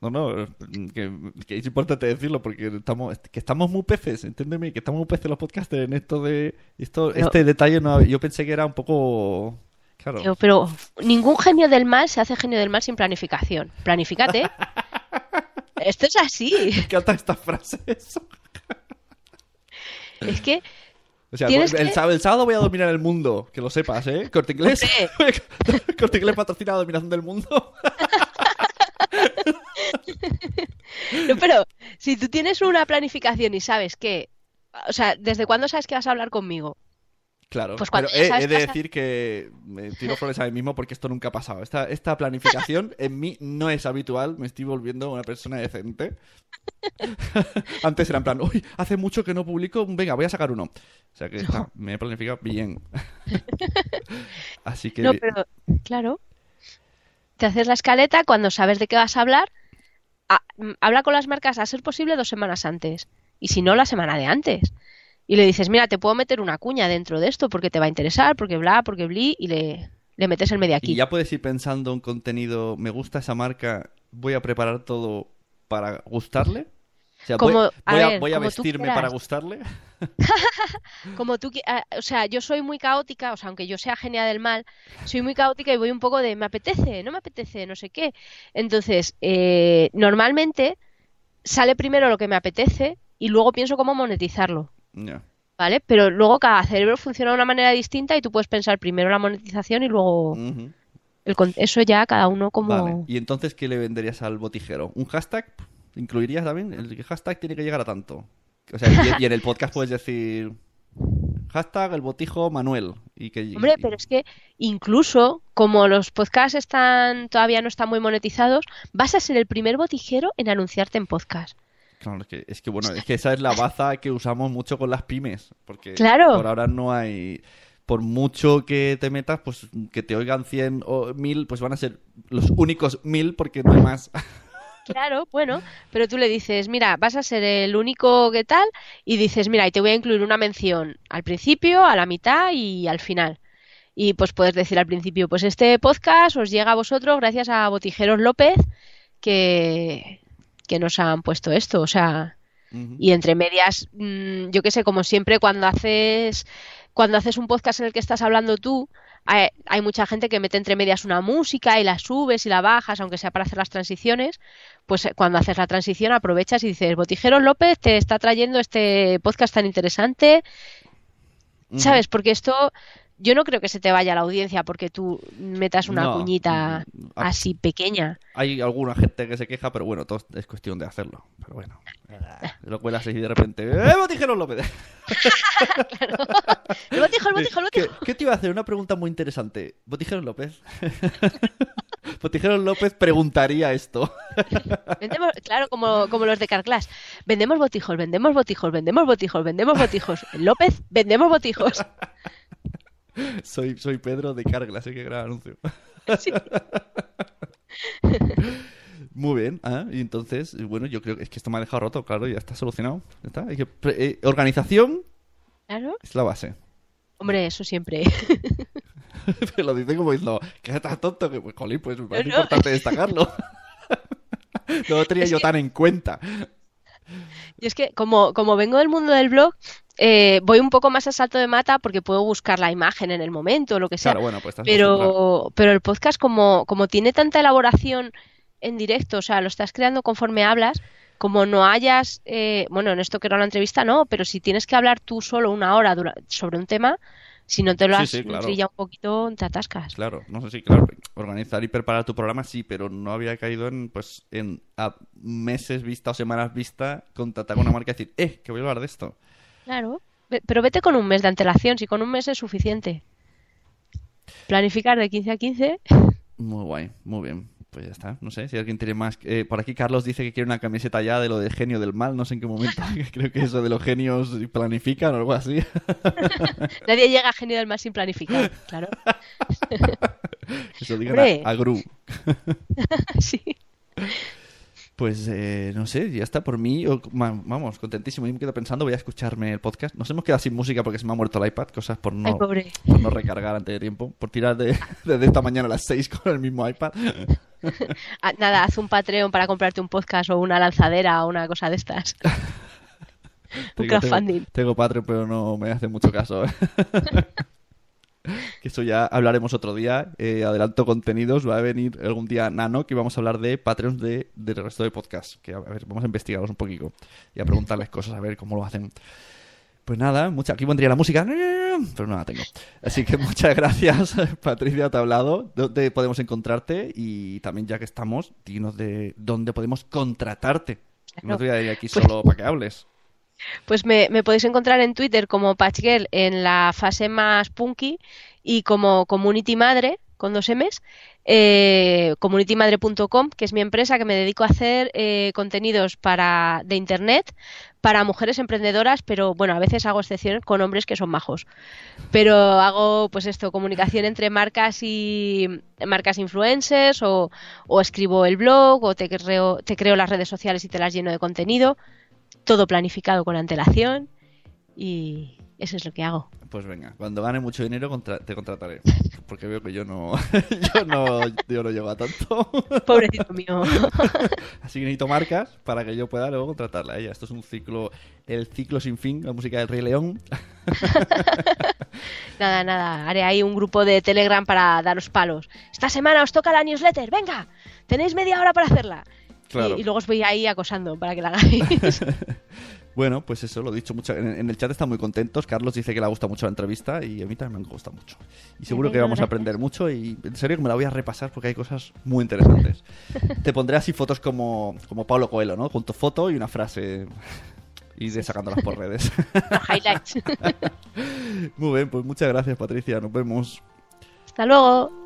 No, no, que, que es importante decirlo porque estamos, que estamos muy peces, entiéndeme, que estamos muy peces los podcasters en esto de esto, este detalle no, yo pensé que era un poco claro. Pero ningún genio del mal se hace genio del mal sin planificación. Planifícate. [laughs] Esto es así. Me encantan estas frases. Es que, O sea, el, que- sábado, el sábado voy a dominar el mundo, que lo sepas, ¿eh? Corte inglés. [laughs] Corte inglés patrocina la dominación del mundo. [laughs] [laughs] no, pero si tú tienes una planificación y sabes que, o sea, ¿desde cuándo sabes que vas a hablar conmigo? Claro, Pues pero he, de decir que me tiro flores a mí mismo porque esto nunca ha pasado. Esta, esta planificación en mí no es habitual, me estoy volviendo una persona decente. [laughs] Antes era en plan, uy, hace mucho que no publico, venga, voy a sacar uno. O sea que [laughs] está, me he planificado bien. Así que... No, pero, claro. Te haces la escaleta cuando sabes de qué vas a hablar. a- mm, habla con las marcas a ser posible dos semanas antes. Y si no, la semana de antes. Y le dices, mira, te puedo meter una cuña dentro de esto porque te va a interesar, porque bla, porque bli, y le, le metes el media Y aquí. ya puedes ir pensando un contenido, me gusta esa marca, voy a preparar todo para gustarle. O sea, voy, Como- a voy a, ver, voy a como tú vestirme para gustarle. [laughs] Como tú, ah, o sea, yo soy muy caótica, o sea, aunque yo sea genia del mal, soy muy caótica y voy un poco de me apetece, no me apetece, no sé qué. Entonces, eh, normalmente sale primero lo que me apetece y luego pienso cómo monetizarlo. ¿vale? Pero luego cada cerebro funciona de una manera distinta y tú puedes pensar primero la monetización y luego Ujú. el con- eso ya cada uno como... Vale. ¿Y entonces qué le venderías al botijero? ¿Un hashtag? ¿Incluirías también? El hashtag tiene que llegar a tanto. O sea, y, y en el podcast puedes decir hashtag el botijo Manuel. Y que, Hombre, y- pero es que incluso como los podcasts están todavía no están muy monetizados, vas a ser el primer botijero en anunciarte en podcast. Claro, es que, es que bueno, es que esa es la baza que usamos mucho con las pymes. Porque Claro. por ahora no hay. Por mucho que te metas, pues que te oigan 100 o 1000, pues van a ser los únicos 1000 porque no hay más. [laughs] Claro, bueno, pero tú le dices, mira, vas a ser el único que tal, y dices, mira, y te voy a incluir una mención al principio, a la mitad y al final. Y pues puedes decir al principio, pues este podcast os llega a vosotros gracias a Botijeros López, que, que nos han puesto esto, o sea, y entre medias, mm, yo qué sé, como siempre cuando haces cuando haces un podcast en el que estás hablando tú, hay, hay mucha gente que mete entre medias una música y la subes y la bajas, aunque sea para hacer las transiciones, pues eh, cuando haces la transición aprovechas y dices, Botijeros López te está trayendo este podcast tan interesante. ¿sabes? Porque esto, yo no creo que se te vaya la audiencia porque tú metas una No, cuñita mm, ah. así pequeña. Hay alguna gente que se queja, pero bueno, todo es cuestión de hacerlo. Pero bueno, [laughs] lo cuelas y de repente, ¡eh, Botijeros López! El botijo, el botijo, el ¿Qué, botijo. qué te iba a hacer? Una pregunta muy interesante. ¿Botijeros López? [laughs] Botijeros López preguntaría esto. [laughs] Vendemos, claro, como, como los de Carclass. Vendemos botijos, vendemos botijos, vendemos botijos, vendemos botijos. López, vendemos botijos. Soy, soy Pedro de Carglass, que gran anuncio. Sí. [laughs] Muy bien, ah, y entonces, bueno, yo creo que es que esto me ha dejado roto, claro, ya está solucionado. Ya está. Hay que pre- eh, organización Claro. es la base. Hombre, eso siempre. [laughs] Pero lo dice como diciendo, que estás tonto, que pues, jolín, pues me parece No, no. importante destacarlo. [laughs] no lo tenía Es yo que- tan en cuenta. Y es que como, como vengo del mundo del blog, eh, voy un poco más a salto de mata porque puedo buscar la imagen en el momento o lo que sea. Claro, bueno, pues. Pero, pero el podcast, como, como tiene tanta elaboración en directo, o sea, lo estás creando conforme hablas, como no hayas, eh, bueno, en esto que era una entrevista, no, pero si tienes que hablar tú solo una hora dura- sobre un tema, si no te lo has sí, claro. un poquito, te atascas. Claro, no sé si, claro, organizar y preparar tu programa sí, pero no había caído en, pues, en a meses vista o semanas vista contratar con una marca y decir, eh, que voy a hablar de esto. Claro, pero vete con un mes de antelación, si con un mes es suficiente. Planificar de 15 a 15, Muy guay, muy bien. Pues ya está, no sé si alguien tiene más. eh, por aquí Carlos dice que quiere una camiseta ya de lo de genio del mal, no sé en qué momento. [laughs] Creo que eso de los genios planifican o algo así. [laughs] nadie llega a genio del mal sin planificar, claro. [laughs] Eso digan a, a Gru. Sí. Pues eh, no sé, ya está por mí. o- ma- Vamos, contentísimo. Yo me quedo pensando, voy a escucharme el podcast. Nos hemos quedado sin música porque se me ha muerto el iPad, cosas por no, por no recargar antes de tiempo, por tirar de, [laughs] desde esta mañana a las 6 con el mismo iPad. [laughs] Ah, Nada, haz un Patreon para comprarte un podcast o una lanzadera o una cosa de estas. [laughs] un Tengo- crowdfunding. Tengo, tengo Patreon, pero no me hace mucho caso. ¿eh? [laughs] que eso ya hablaremos otro día. Eh, adelanto contenidos. Va a venir algún día Nano que vamos a hablar de Patreons de, del resto de podcasts. Que a ver, vamos a investigarlos un poquito y a preguntarles cosas, a ver cómo lo hacen. Pues nada, mucha, aquí pondría la música, pero no la tengo. Así que muchas [laughs] gracias, [laughs] Patricia Tablado. ¿Dónde podemos encontrarte? Y también, ya que estamos, dinos de dónde podemos contratarte. No te voy a ir aquí Pues- solo para que hables. Pues me, podéis encontrar en Twitter como Patchgirl en la fase más punky y como Community Madre con dos M's, eh, communitymadre.com, que es mi empresa que me dedico a hacer eh, contenidos para de internet para mujeres emprendedoras, pero bueno, a veces hago excepciones con hombres que son majos. Pero hago pues esto, comunicación entre marcas y marcas influencers o, o escribo el blog o te creo, te creo las redes sociales y te las lleno de contenido todo planificado con antelación y eso es lo que hago. Pues venga, cuando gane mucho dinero contra- te contrataré. [laughs] Porque veo que yo no, [laughs] yo no, yo no llego a tanto. [laughs] Pobrecito mío. Así que necesito marcas para que yo pueda luego contratarla a ella. Esto es un ciclo, el ciclo sin fin, la música del Rey León. Nada, nada, haré ahí un grupo de Telegram para daros palos. Esta semana os toca la newsletter, venga, tenéis media hora para hacerla. Y- Claro. Y, luego os voy ahí acosando para que la hagáis. [laughs] [laughs] Bueno, pues eso, lo he dicho mucho. En, en el chat están muy contentos. Carlos dice que le ha gustado mucho la entrevista y a mí también me gusta mucho. Y seguro que vamos a aprender mucho y en serio que me la voy a repasar porque hay cosas muy interesantes. [laughs] Te pondré así fotos como, como Pablo Coelho, ¿no? Con tu foto y una frase y de sacándolas por redes. Highlights. muy bien, pues muchas gracias Patricia, nos vemos. Hasta luego.